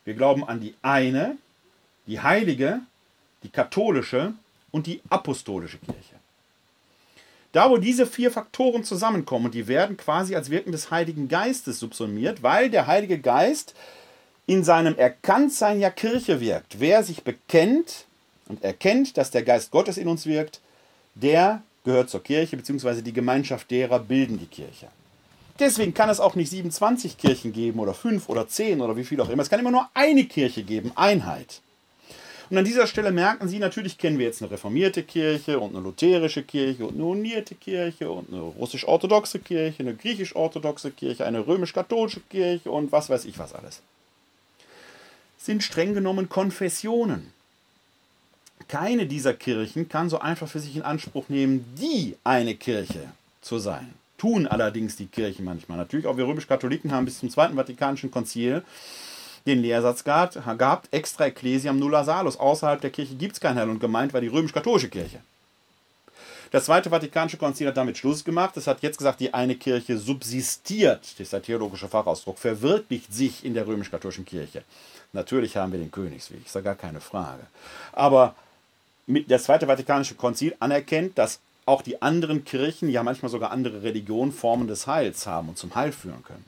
wir glauben an die eine, die heilige, die katholische und die apostolische Kirche. Da, wo diese vier Faktoren zusammenkommen, und die werden quasi als Wirken des Heiligen Geistes subsumiert, weil der Heilige Geist in seinem Erkanntsein ja Kirche wirkt. Wer sich bekennt und erkennt, dass der Geist Gottes in uns wirkt, der gehört zur Kirche, beziehungsweise die Gemeinschaft derer bilden die Kirche. Deswegen kann es auch nicht 27 Kirchen geben oder 5 oder 10 oder wie viel auch immer. Es kann immer nur eine Kirche geben, Einheit. Und an dieser Stelle merken Sie, natürlich kennen wir jetzt eine reformierte Kirche und eine lutherische Kirche und eine unierte Kirche und eine russisch-orthodoxe Kirche, eine griechisch-orthodoxe Kirche, eine römisch-katholische Kirche und was weiß ich was alles. Sind streng genommen Konfessionen keine dieser Kirchen kann so einfach für sich in Anspruch nehmen, die eine Kirche zu sein. Tun allerdings die Kirchen manchmal. Natürlich auch wir römisch-Katholiken haben bis zum Zweiten Vatikanischen Konzil den Lehrsatz gehabt, extra Ecclesiam nulla salus. Außerhalb der Kirche gibt es kein Heil und gemeint war die römisch-katholische Kirche. Das Zweite Vatikanische Konzil hat damit Schluss gemacht. Es hat jetzt gesagt, die eine Kirche subsistiert, das ist der theologische Fachausdruck, verwirklicht sich in der römisch-katholischen Kirche. Natürlich haben wir den Königsweg, ist da gar keine Frage. Aber das Zweite Vatikanische Konzil anerkennt, dass auch die anderen Kirchen, ja manchmal sogar andere Religionen, Formen des Heils haben und zum Heil führen können.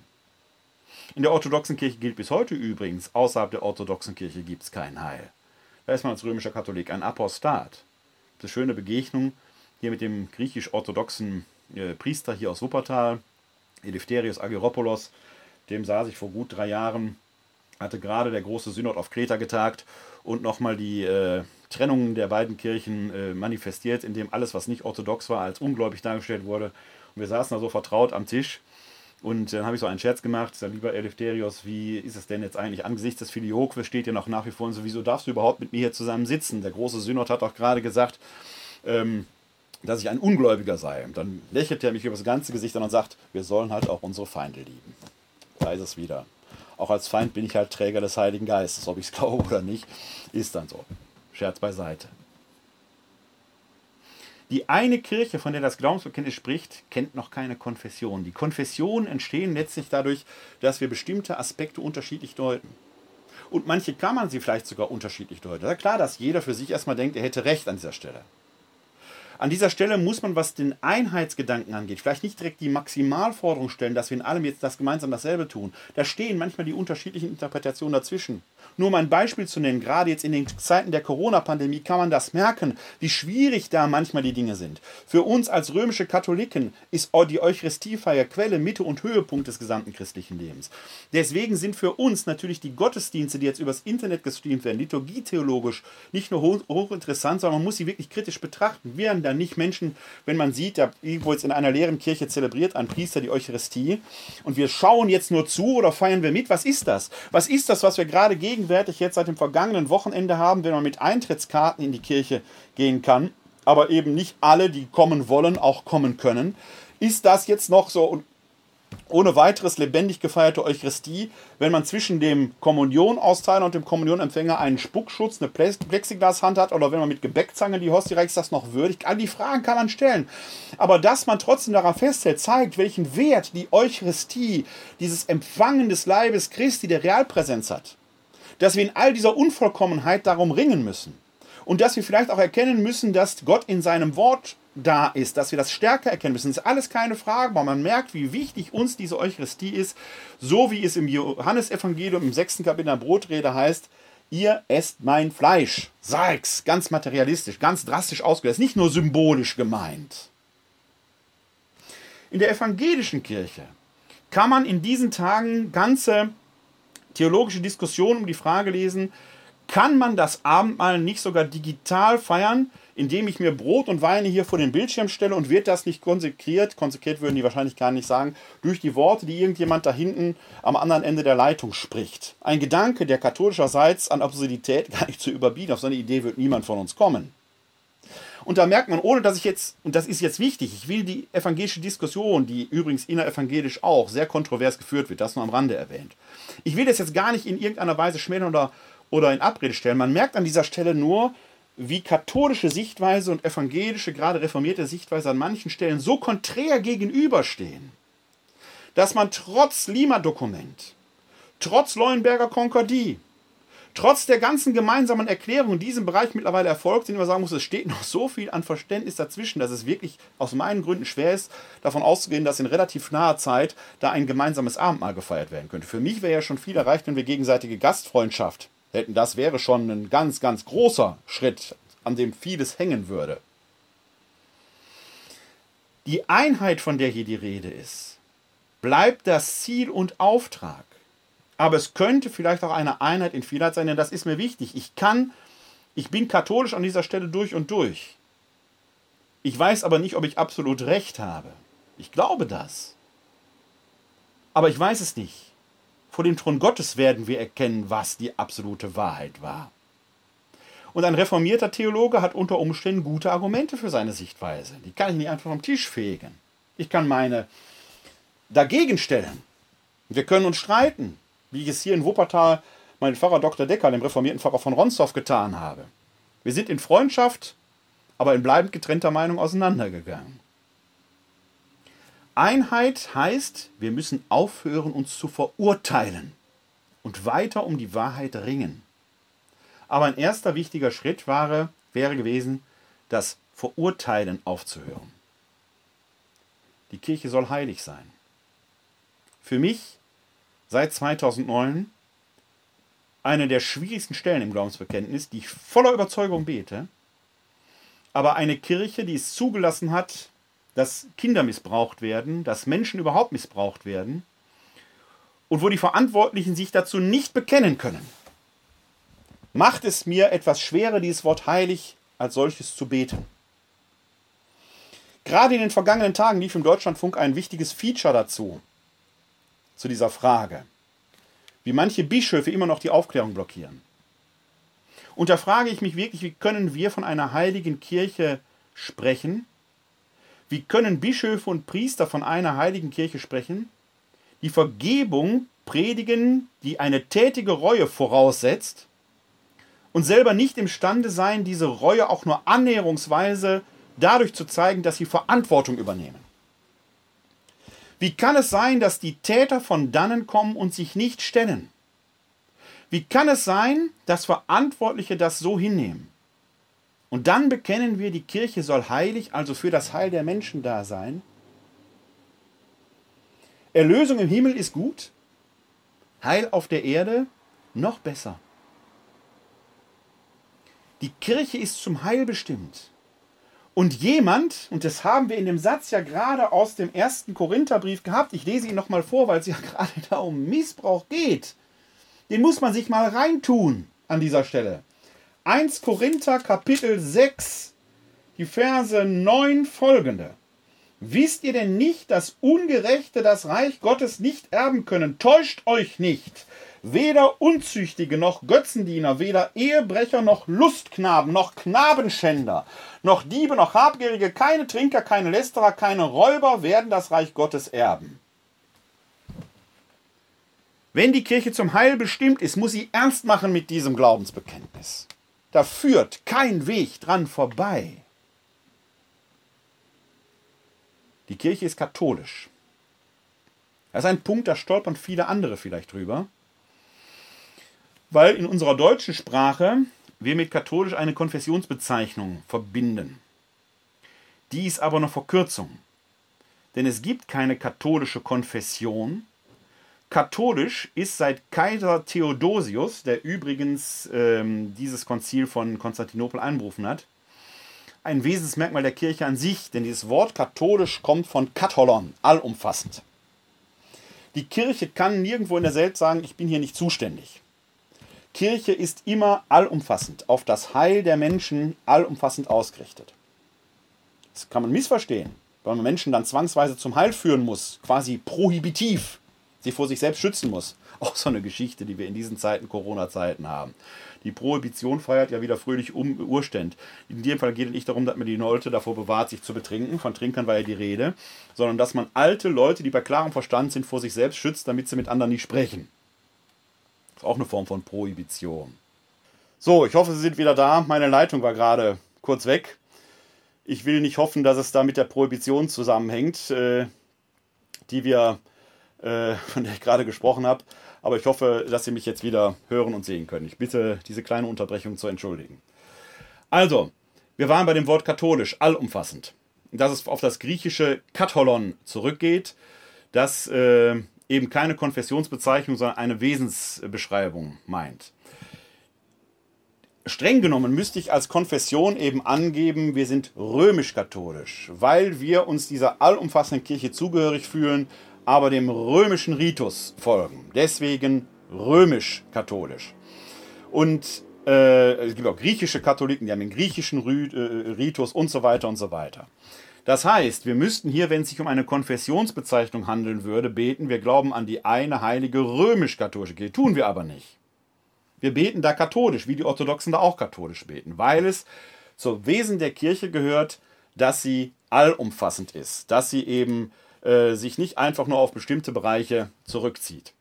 In der orthodoxen Kirche gilt bis heute übrigens, außerhalb der orthodoxen Kirche gibt es kein Heil. Da ist man als römischer Katholik ein Apostat. Eine schöne Begegnung hier mit dem griechisch-orthodoxen äh, Priester hier aus Wuppertal, Eleftherios Agiropoulos. Dem saß ich vor gut drei Jahren, hatte gerade der große Synod auf Kreta getagt und nochmal die äh, Trennung der beiden Kirchen äh, manifestiert, indem alles, was nicht orthodox war, als ungläubig dargestellt wurde. Und wir saßen da so vertraut am Tisch. Und dann habe ich so einen Scherz gemacht, sag, lieber Eleftherios, wie ist es denn jetzt eigentlich angesichts des Filioque steht ja noch nach wie vor und so, wieso darfst du überhaupt mit mir hier zusammen sitzen? Der große Synod hat auch gerade gesagt, ähm, dass ich ein Ungläubiger sei. Und dann lächelt er mich über das ganze Gesicht an und sagt, wir sollen halt auch unsere Feinde lieben. Da ist es wieder. Auch als Feind bin ich halt Träger des Heiligen Geistes. Ob ich es glaube oder nicht, ist dann so. Scherz beiseite. Die eine Kirche, von der das Glaubensbekenntnis spricht, kennt noch keine Konfession. Die Konfessionen entstehen letztlich dadurch, dass wir bestimmte Aspekte unterschiedlich deuten. Und manche kann man sie vielleicht sogar unterschiedlich deuten. Klar, dass jeder für sich erstmal denkt, er hätte recht an dieser Stelle. An dieser Stelle muss man, was den Einheitsgedanken angeht, vielleicht nicht direkt die Maximalforderung stellen, dass wir in allem jetzt das gemeinsam dasselbe tun. Da stehen manchmal die unterschiedlichen Interpretationen dazwischen. Nur um ein Beispiel zu nennen, gerade jetzt in den Zeiten der Corona-Pandemie kann man das merken, wie schwierig da manchmal die Dinge sind. Für uns als römische Katholiken ist die Eucharistiefeier Quelle, Mitte und Höhepunkt des gesamten christlichen Lebens. Deswegen sind für uns natürlich die Gottesdienste, die jetzt übers Internet gestreamt werden, liturgietheologisch nicht nur hochinteressant, sondern man muss sie wirklich kritisch betrachten. Werden da nicht Menschen, wenn man sieht, da irgendwo jetzt in einer leeren Kirche zelebriert ein Priester die Eucharistie und wir schauen jetzt nur zu oder feiern wir mit. Was ist das? Was ist das, was wir gerade gegen gegenwärtig jetzt seit dem vergangenen Wochenende haben, wenn man mit Eintrittskarten in die Kirche gehen kann, aber eben nicht alle, die kommen wollen, auch kommen können. Ist das jetzt noch so ohne weiteres lebendig gefeierte Eucharistie, wenn man zwischen dem Kommunionausteiller und dem Kommunionempfänger einen Spuckschutz, eine Plexiglashand hat oder wenn man mit Gebäckzange die Hostie reicht, das noch würdig? All die Fragen kann man stellen. Aber dass man trotzdem daran festhält, zeigt, welchen Wert die Eucharistie, dieses Empfangen des Leibes Christi, der Realpräsenz hat dass wir in all dieser Unvollkommenheit darum ringen müssen. Und dass wir vielleicht auch erkennen müssen, dass Gott in seinem Wort da ist, dass wir das stärker erkennen müssen. Das ist alles keine Frage, aber man merkt, wie wichtig uns diese Eucharistie ist, so wie es im Johannesevangelium im sechsten Kapitel der Brotrede heißt, ihr esst mein Fleisch. Sag's, ganz materialistisch, ganz drastisch ausgedrückt, nicht nur symbolisch gemeint. In der evangelischen Kirche kann man in diesen Tagen ganze theologische Diskussionen um die Frage lesen, kann man das Abendmahl nicht sogar digital feiern, indem ich mir Brot und Weine hier vor den Bildschirm stelle und wird das nicht konsekriert, konsekriert würden die wahrscheinlich gar nicht sagen, durch die Worte, die irgendjemand da hinten am anderen Ende der Leitung spricht. Ein Gedanke, der katholischerseits an Absurdität gar nicht zu überbieten, auf so eine Idee wird niemand von uns kommen. Und da merkt man, ohne dass ich jetzt, und das ist jetzt wichtig, ich will die evangelische Diskussion, die übrigens innerevangelisch auch sehr kontrovers geführt wird, das nur am Rande erwähnt. Ich will das jetzt gar nicht in irgendeiner Weise schmälern oder, oder in Abrede stellen. Man merkt an dieser Stelle nur, wie katholische Sichtweise und evangelische, gerade reformierte Sichtweise an manchen Stellen so konträr gegenüberstehen, dass man trotz Lima-Dokument, trotz Leuenberger Konkordie, trotz der ganzen gemeinsamen Erklärungen in diesem Bereich mittlerweile erfolgt sind, immer sagen muss, es steht noch so viel an Verständnis dazwischen, dass es wirklich aus meinen Gründen schwer ist, davon auszugehen, dass in relativ naher Zeit da ein gemeinsames Abendmahl gefeiert werden könnte. Für mich wäre ja schon viel erreicht, wenn wir gegenseitige Gastfreundschaft hätten. Das wäre schon ein ganz, ganz großer Schritt, an dem vieles hängen würde. Die Einheit, von der hier die Rede ist, bleibt das Ziel und Auftrag. Aber es könnte vielleicht auch eine Einheit in Vielheit sein, denn das ist mir wichtig. Ich kann, ich bin katholisch an dieser Stelle durch und durch. Ich weiß aber nicht, ob ich absolut recht habe. Ich glaube das. Aber ich weiß es nicht. Vor dem Thron Gottes werden wir erkennen, was die absolute Wahrheit war. Und ein reformierter Theologe hat unter Umständen gute Argumente für seine Sichtweise. Die kann ich nicht einfach vom Tisch fegen. Ich kann meine dagegen stellen. Wir können uns streiten, wie ich es hier in Wuppertal meinen Pfarrer Dr. Decker, dem reformierten Pfarrer von Ronsdorf, getan habe. Wir sind in Freundschaft, aber in bleibend getrennter Meinung auseinandergegangen. Einheit heißt, wir müssen aufhören, uns zu verurteilen und weiter um die Wahrheit ringen. Aber ein erster wichtiger Schritt wäre, wäre gewesen, das Verurteilen aufzuhören. Die Kirche soll heilig sein. Für mich seit 2009 eine der schwierigsten Stellen im Glaubensbekenntnis, die ich voller Überzeugung bete, aber eine Kirche, die es zugelassen hat, dass Kinder missbraucht werden, dass Menschen überhaupt missbraucht werden und wo die Verantwortlichen sich dazu nicht bekennen können, macht es mir etwas schwerer, dieses Wort heilig als solches zu beten. Gerade in den vergangenen Tagen lief im Deutschlandfunk ein wichtiges Feature dazu, zu dieser Frage, wie manche Bischöfe immer noch die Aufklärung blockieren. Und da frage ich mich wirklich, wie können wir von einer heiligen Kirche sprechen, wie können Bischöfe und Priester von einer heiligen Kirche sprechen, die Vergebung predigen, die eine tätige Reue voraussetzt, und selber nicht imstande sein, diese Reue auch nur annäherungsweise dadurch zu zeigen, dass sie Verantwortung übernehmen? Wie kann es sein, dass die Täter von dannen kommen und sich nicht stellen? Wie kann es sein, dass Verantwortliche das so hinnehmen? Und dann bekennen wir, die Kirche soll heilig, also für das Heil der Menschen da sein. Erlösung im Himmel ist gut, Heil auf der Erde noch besser. Die Kirche ist zum Heil bestimmt. Und jemand, und das haben wir in dem Satz ja gerade aus dem ersten Korintherbrief gehabt, ich lese ihn nochmal vor, weil es ja gerade da um Missbrauch geht, den muss man sich mal reintun an dieser Stelle. 1 Korinther Kapitel 6, die Verse 9 folgende. Wisst ihr denn nicht, dass Ungerechte das Reich Gottes nicht erben können? Täuscht euch nicht. Weder Unzüchtige noch Götzendiener, weder Ehebrecher noch Lustknaben, noch Knabenschänder, noch Diebe, noch Habgierige, keine Trinker, keine Lästerer, keine Räuber werden das Reich Gottes erben. Wenn die Kirche zum Heil bestimmt ist, muss sie ernst machen mit diesem Glaubensbekenntnis. Da führt kein Weg dran vorbei. Die Kirche ist katholisch. Das ist ein Punkt, da stolpern viele andere vielleicht drüber. Weil in unserer deutschen Sprache wir mit katholisch eine Konfessionsbezeichnung verbinden. Die ist aber eine Verkürzung. Denn es gibt keine katholische Konfession. Katholisch ist seit Kaiser Theodosius, der übrigens ähm, dieses Konzil von Konstantinopel einberufen hat, ein Wesensmerkmal der Kirche an sich, denn dieses Wort katholisch kommt von katholon, allumfassend. Die Kirche kann nirgendwo in der Welt sagen, ich bin hier nicht zuständig. Kirche ist immer allumfassend, auf das Heil der Menschen allumfassend ausgerichtet. Das kann man missverstehen, weil man Menschen dann zwangsweise zum Heil führen muss, quasi prohibitiv, sie vor sich selbst schützen muss. Auch so eine Geschichte, die wir in diesen Zeiten, Corona-Zeiten haben. Die Prohibition feiert ja wieder fröhlich um Urständ. In dem Fall geht es nicht darum, dass man die Leute davor bewahrt, sich zu betrinken. Von Trinkern war ja die Rede. Sondern dass man alte Leute, die bei klarem Verstand sind, vor sich selbst schützt, damit sie mit anderen nicht sprechen. Das ist auch eine Form von Prohibition. So, ich hoffe, Sie sind wieder da. Meine Leitung war gerade kurz weg. Ich will nicht hoffen, dass es da mit der Prohibition zusammenhängt, äh, die wir, von der ich gerade gesprochen habe. Aber ich hoffe, dass Sie mich jetzt wieder hören und sehen können. Ich bitte, diese kleine Unterbrechung zu entschuldigen. Also, wir waren bei dem Wort katholisch, allumfassend. Dass es auf das griechische Katholon zurückgeht, das äh, eben keine Konfessionsbezeichnung, sondern eine Wesensbeschreibung meint. Streng genommen müsste ich als Konfession eben angeben, wir sind römisch-katholisch, weil wir uns dieser allumfassenden Kirche zugehörig fühlen, aber dem römischen Ritus folgen. Deswegen römisch-katholisch. Und äh, es gibt auch griechische Katholiken, die haben den griechischen äh, Ritus und so weiter und so weiter. Das heißt, wir müssten hier, wenn es sich um eine Konfessionsbezeichnung handeln würde, beten, wir glauben an die eine heilige römisch-katholische Kirche. Tun wir aber nicht. Wir beten da katholisch, wie die Orthodoxen da auch katholisch beten, weil es zum Wesen der Kirche gehört, dass sie allumfassend ist, dass sie eben äh, sich nicht einfach nur auf bestimmte Bereiche zurückzieht.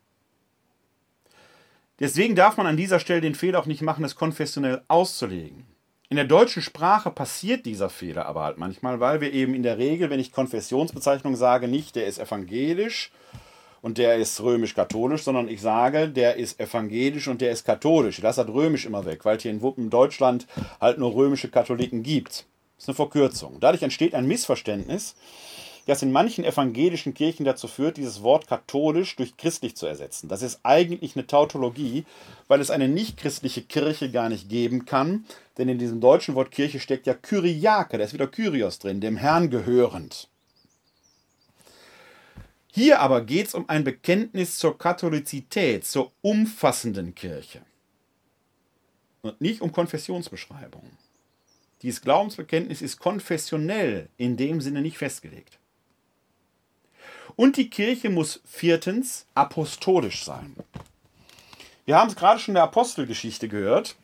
Deswegen darf man an dieser Stelle den Fehler auch nicht machen, es konfessionell auszulegen. In der deutschen Sprache passiert dieser Fehler aber halt manchmal, weil wir eben in der Regel, wenn ich Konfessionsbezeichnung sage, nicht der ist evangelisch und der ist römisch-katholisch, sondern ich sage, der ist evangelisch und der ist katholisch. Ich lasse das römisch immer weg, weil hier in Wuppen Deutschland halt nur römische Katholiken gibt. Das ist eine Verkürzung. Dadurch entsteht ein Missverständnis, das in manchen evangelischen Kirchen dazu führt, dieses Wort katholisch durch christlich zu ersetzen. Das ist eigentlich eine Tautologie, weil es eine nichtchristliche Kirche gar nicht geben kann, denn in diesem deutschen Wort Kirche steckt ja Kyriake, da ist wieder Kyrios drin, dem Herrn gehörend. Hier aber geht es um ein Bekenntnis zur Katholizität, zur umfassenden Kirche. Und nicht um Konfessionsbeschreibungen. Dieses Glaubensbekenntnis ist konfessionell in dem Sinne nicht festgelegt. Und die Kirche muss viertens apostolisch sein. Wir haben es gerade schon in der Apostelgeschichte gehört,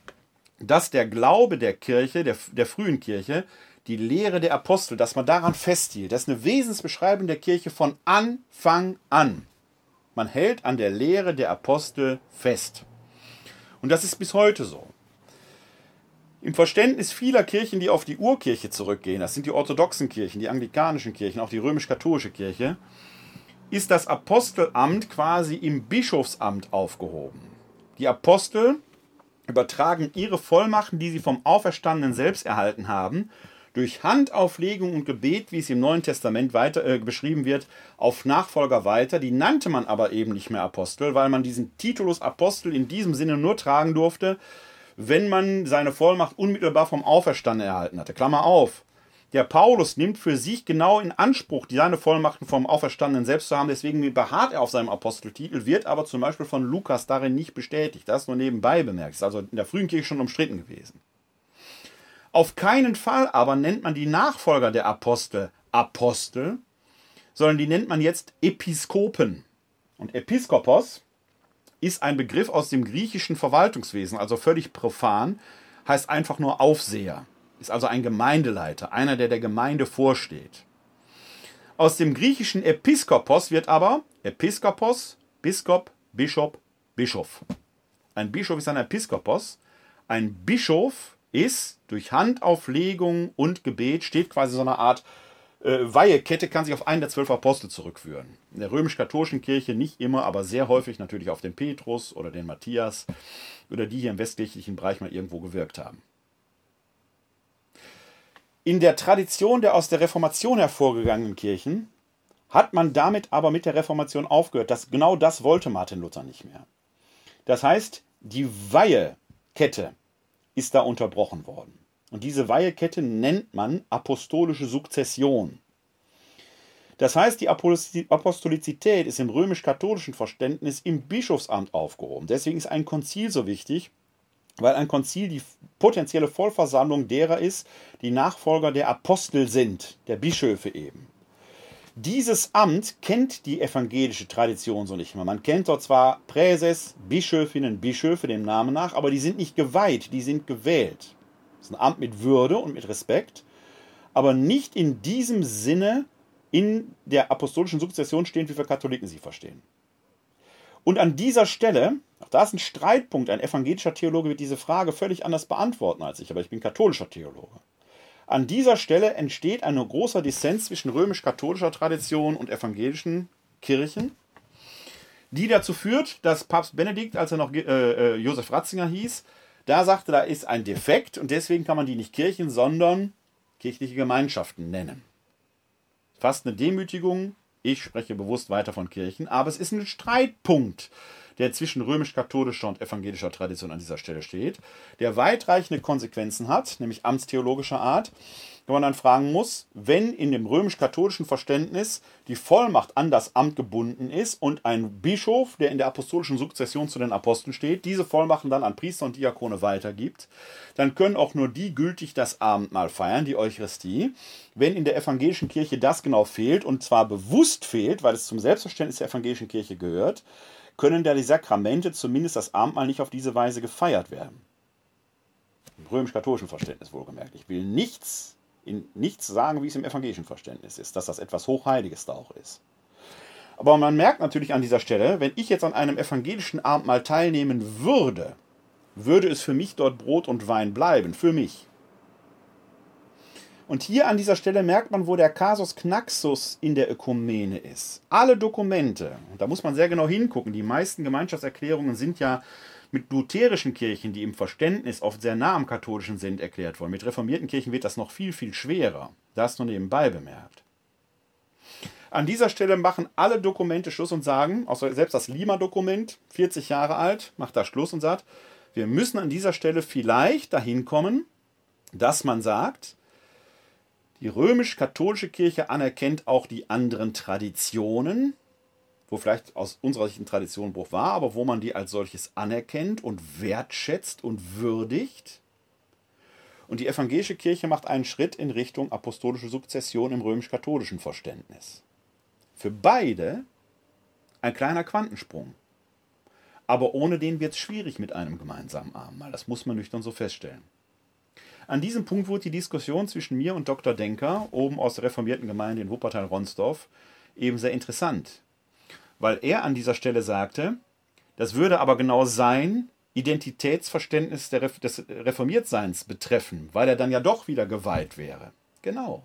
dass der Glaube der Kirche, der, der frühen Kirche, die Lehre der Apostel, dass man daran festhielt, das ist eine Wesensbeschreibung der Kirche von Anfang an. Man hält an der Lehre der Apostel fest. Und das ist bis heute so. Im Verständnis vieler Kirchen, die auf die Urkirche zurückgehen, das sind die orthodoxen Kirchen, die anglikanischen Kirchen, auch die römisch-katholische Kirche, ist das Apostelamt quasi im Bischofsamt aufgehoben. Die Apostel übertragen ihre Vollmachten, die sie vom Auferstandenen selbst erhalten haben, durch Handauflegung und Gebet, wie es im Neuen Testament weiter, äh, beschrieben wird, auf Nachfolger weiter. Die nannte man aber eben nicht mehr Apostel, weil man diesen Titulus Apostel in diesem Sinne nur tragen durfte, wenn man seine Vollmacht unmittelbar vom Auferstandenen erhalten hatte. Klammer auf. Der Paulus nimmt für sich genau in Anspruch, seine Vollmachten vom Auferstandenen selbst zu haben. Deswegen beharrt er auf seinem Aposteltitel, wird aber zum Beispiel von Lukas darin nicht bestätigt. Das nur nebenbei bemerkt. Ist also in der frühen Kirche schon umstritten gewesen. Auf keinen Fall aber nennt man die Nachfolger der Apostel Apostel, sondern die nennt man jetzt Episkopen. Und Episkopos ist ein Begriff aus dem griechischen Verwaltungswesen, also völlig profan, heißt einfach nur Aufseher ist also ein Gemeindeleiter, einer, der der Gemeinde vorsteht. Aus dem griechischen Episkopos wird aber Episkopos, Biskop, Bischof, Bischof. Ein Bischof ist ein Episkopos. Ein Bischof ist durch Handauflegung und Gebet, steht quasi so eine Art äh, Weihekette kann sich auf einen der zwölf Apostel zurückführen. In der römisch-katholischen Kirche nicht immer, aber sehr häufig natürlich auf den Petrus oder den Matthias oder die hier im westkirchlichen Bereich mal irgendwo gewirkt haben. In der Tradition der aus der Reformation hervorgegangenen Kirchen hat man damit aber mit der Reformation aufgehört. Das, genau das wollte Martin Luther nicht mehr. Das heißt, die Weihekette ist da unterbrochen worden. Und diese Weihekette nennt man apostolische Sukzession. Das heißt, die Apostolizität ist im römisch-katholischen Verständnis im Bischofsamt aufgehoben. Deswegen ist ein Konzil so wichtig, weil ein Konzil die potenzielle Vollversammlung derer ist, die Nachfolger der Apostel sind, der Bischöfe eben. Dieses Amt kennt die evangelische Tradition so nicht mehr. Man kennt dort zwar Präses, Bischöfinnen, Bischöfe dem Namen nach, aber die sind nicht geweiht, die sind gewählt. Das ist ein Amt mit Würde und mit Respekt, aber nicht in diesem Sinne in der apostolischen Sukzession stehen, wie wir Katholiken sie verstehen. Und an dieser Stelle, auch da ist ein Streitpunkt, ein evangelischer Theologe wird diese Frage völlig anders beantworten als ich, aber ich bin katholischer Theologe. An dieser Stelle entsteht ein großer Dissens zwischen römisch-katholischer Tradition und evangelischen Kirchen, die dazu führt, dass Papst Benedikt, als er noch äh, äh, Josef Ratzinger hieß, da sagte, da ist ein Defekt und deswegen kann man die nicht Kirchen, sondern kirchliche Gemeinschaften nennen. Fast eine Demütigung. Ich spreche bewusst weiter von Kirchen, aber es ist ein Streitpunkt der zwischen römisch-katholischer und evangelischer Tradition an dieser Stelle steht, der weitreichende Konsequenzen hat, nämlich amtstheologischer Art, wo man dann fragen muss, wenn in dem römisch-katholischen Verständnis die Vollmacht an das Amt gebunden ist und ein Bischof, der in der apostolischen Sukzession zu den Aposteln steht, diese Vollmachten dann an Priester und Diakone weitergibt, dann können auch nur die gültig das Abendmahl feiern, die Eucharistie. Wenn in der evangelischen Kirche das genau fehlt, und zwar bewusst fehlt, weil es zum Selbstverständnis der evangelischen Kirche gehört, können da die Sakramente, zumindest das Abendmahl, nicht auf diese Weise gefeiert werden. Im römisch-katholischen Verständnis wohlgemerkt. Ich will nichts, in nichts sagen, wie es im evangelischen Verständnis ist, dass das etwas Hochheiliges da auch ist. Aber man merkt natürlich an dieser Stelle, wenn ich jetzt an einem evangelischen Abendmahl teilnehmen würde, würde es für mich dort Brot und Wein bleiben, für mich. Und hier an dieser Stelle merkt man, wo der Kasus Knaxus in der Ökumene ist. Alle Dokumente, da muss man sehr genau hingucken, die meisten Gemeinschaftserklärungen sind ja mit lutherischen Kirchen, die im Verständnis oft sehr nah am katholischen sind, erklärt worden. Mit reformierten Kirchen wird das noch viel, viel schwerer. Das nur nebenbei bemerkt. An dieser Stelle machen alle Dokumente Schluss und sagen, auch selbst das Lima-Dokument, 40 Jahre alt, macht da Schluss und sagt, wir müssen an dieser Stelle vielleicht dahin kommen, dass man sagt, die römisch-katholische Kirche anerkennt auch die anderen Traditionen, wo vielleicht aus unserer Sicht ein Traditionenbruch war, aber wo man die als solches anerkennt und wertschätzt und würdigt. Und die evangelische Kirche macht einen Schritt in Richtung apostolische Sukzession im römisch-katholischen Verständnis. Für beide ein kleiner Quantensprung. Aber ohne den wird es schwierig mit einem gemeinsamen Abendmahl. Das muss man nüchtern so feststellen. An diesem Punkt wurde die Diskussion zwischen mir und Dr. Denker, oben aus der reformierten Gemeinde in Wuppertal-Ronsdorf, eben sehr interessant. Weil er an dieser Stelle sagte, das würde aber genau sein Identitätsverständnis des Reformiertseins betreffen, weil er dann ja doch wieder geweiht wäre. Genau.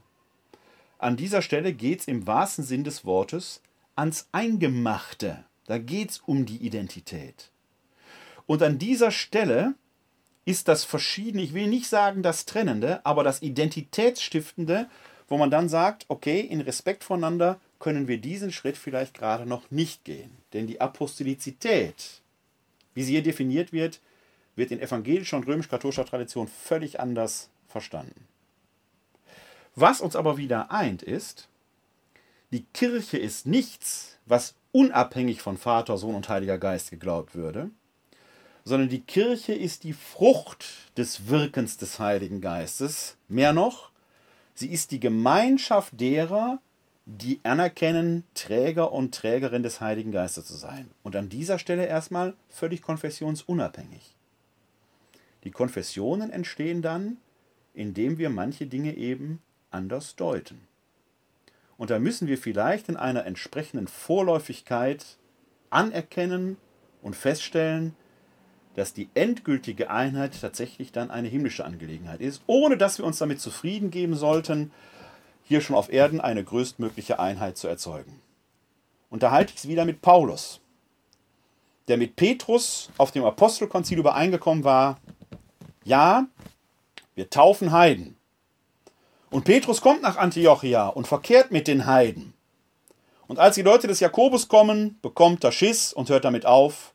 An dieser Stelle geht es im wahrsten Sinn des Wortes ans Eingemachte. Da geht es um die Identität. Und an dieser Stelle ist das Verschiedene, ich will nicht sagen das Trennende, aber das Identitätsstiftende, wo man dann sagt, okay, in Respekt voneinander können wir diesen Schritt vielleicht gerade noch nicht gehen. Denn die Apostolizität, wie sie hier definiert wird, wird in evangelischer und römisch-katholischer Tradition völlig anders verstanden. Was uns aber wieder eint ist, die Kirche ist nichts, was unabhängig von Vater, Sohn und Heiliger Geist geglaubt würde, sondern die Kirche ist die Frucht des Wirkens des Heiligen Geistes. Mehr noch, sie ist die Gemeinschaft derer, die anerkennen, Träger und Trägerin des Heiligen Geistes zu sein. Und an dieser Stelle erstmal völlig konfessionsunabhängig. Die Konfessionen entstehen dann, indem wir manche Dinge eben anders deuten. Und da müssen wir vielleicht in einer entsprechenden Vorläufigkeit anerkennen und feststellen, dass die endgültige Einheit tatsächlich dann eine himmlische Angelegenheit ist, ohne dass wir uns damit zufrieden geben sollten, hier schon auf Erden eine größtmögliche Einheit zu erzeugen. Und da halte ich es wieder mit Paulus, der mit Petrus auf dem Apostelkonzil übereingekommen war, ja, wir taufen Heiden. Und Petrus kommt nach Antiochia und verkehrt mit den Heiden. Und als die Leute des Jakobus kommen, bekommt er Schiss und hört damit auf.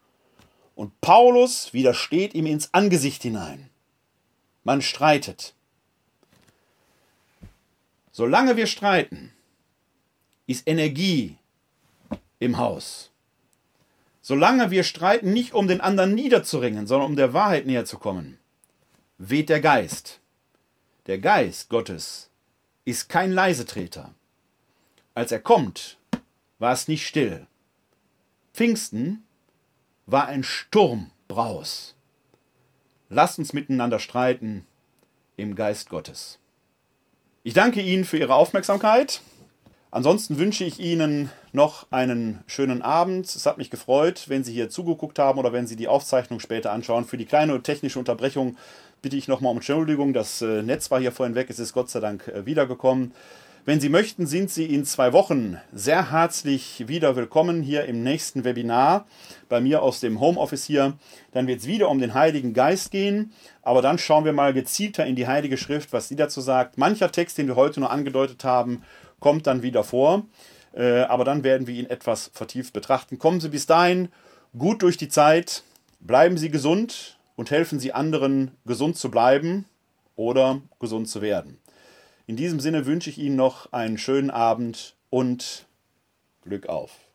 Und Paulus widersteht ihm ins Angesicht hinein. Man streitet. Solange wir streiten, ist Energie im Haus. Solange wir streiten, nicht um den anderen niederzuringen, sondern um der Wahrheit näher zu kommen, weht der Geist. Der Geist Gottes ist kein Leisetreter. Als er kommt, war es nicht still. Pfingsten war ein Sturmbraus. Lasst uns miteinander streiten im Geist Gottes. Ich danke Ihnen für Ihre Aufmerksamkeit. Ansonsten wünsche ich Ihnen noch einen schönen Abend. Es hat mich gefreut, wenn Sie hier zugeguckt haben oder wenn Sie die Aufzeichnung später anschauen. Für die kleine technische Unterbrechung bitte ich nochmal um Entschuldigung. Das äh, Netz war hier vorhin weg, es ist Gott sei Dank äh, wiedergekommen. Wenn Sie möchten, sind Sie in zwei Wochen sehr herzlich wieder willkommen hier im nächsten Webinar bei mir aus dem Homeoffice hier. Dann wird es wieder um den Heiligen Geist gehen, aber dann schauen wir mal gezielter in die Heilige Schrift, was sie dazu sagt. Mancher Text, den wir heute nur angedeutet haben, kommt dann wieder vor, äh, aber dann werden wir ihn etwas vertieft betrachten. Kommen Sie bis dahin gut durch die Zeit, bleiben Sie gesund und helfen Sie anderen, gesund zu bleiben oder gesund zu werden. In diesem Sinne wünsche ich Ihnen noch einen schönen Abend und Glück auf.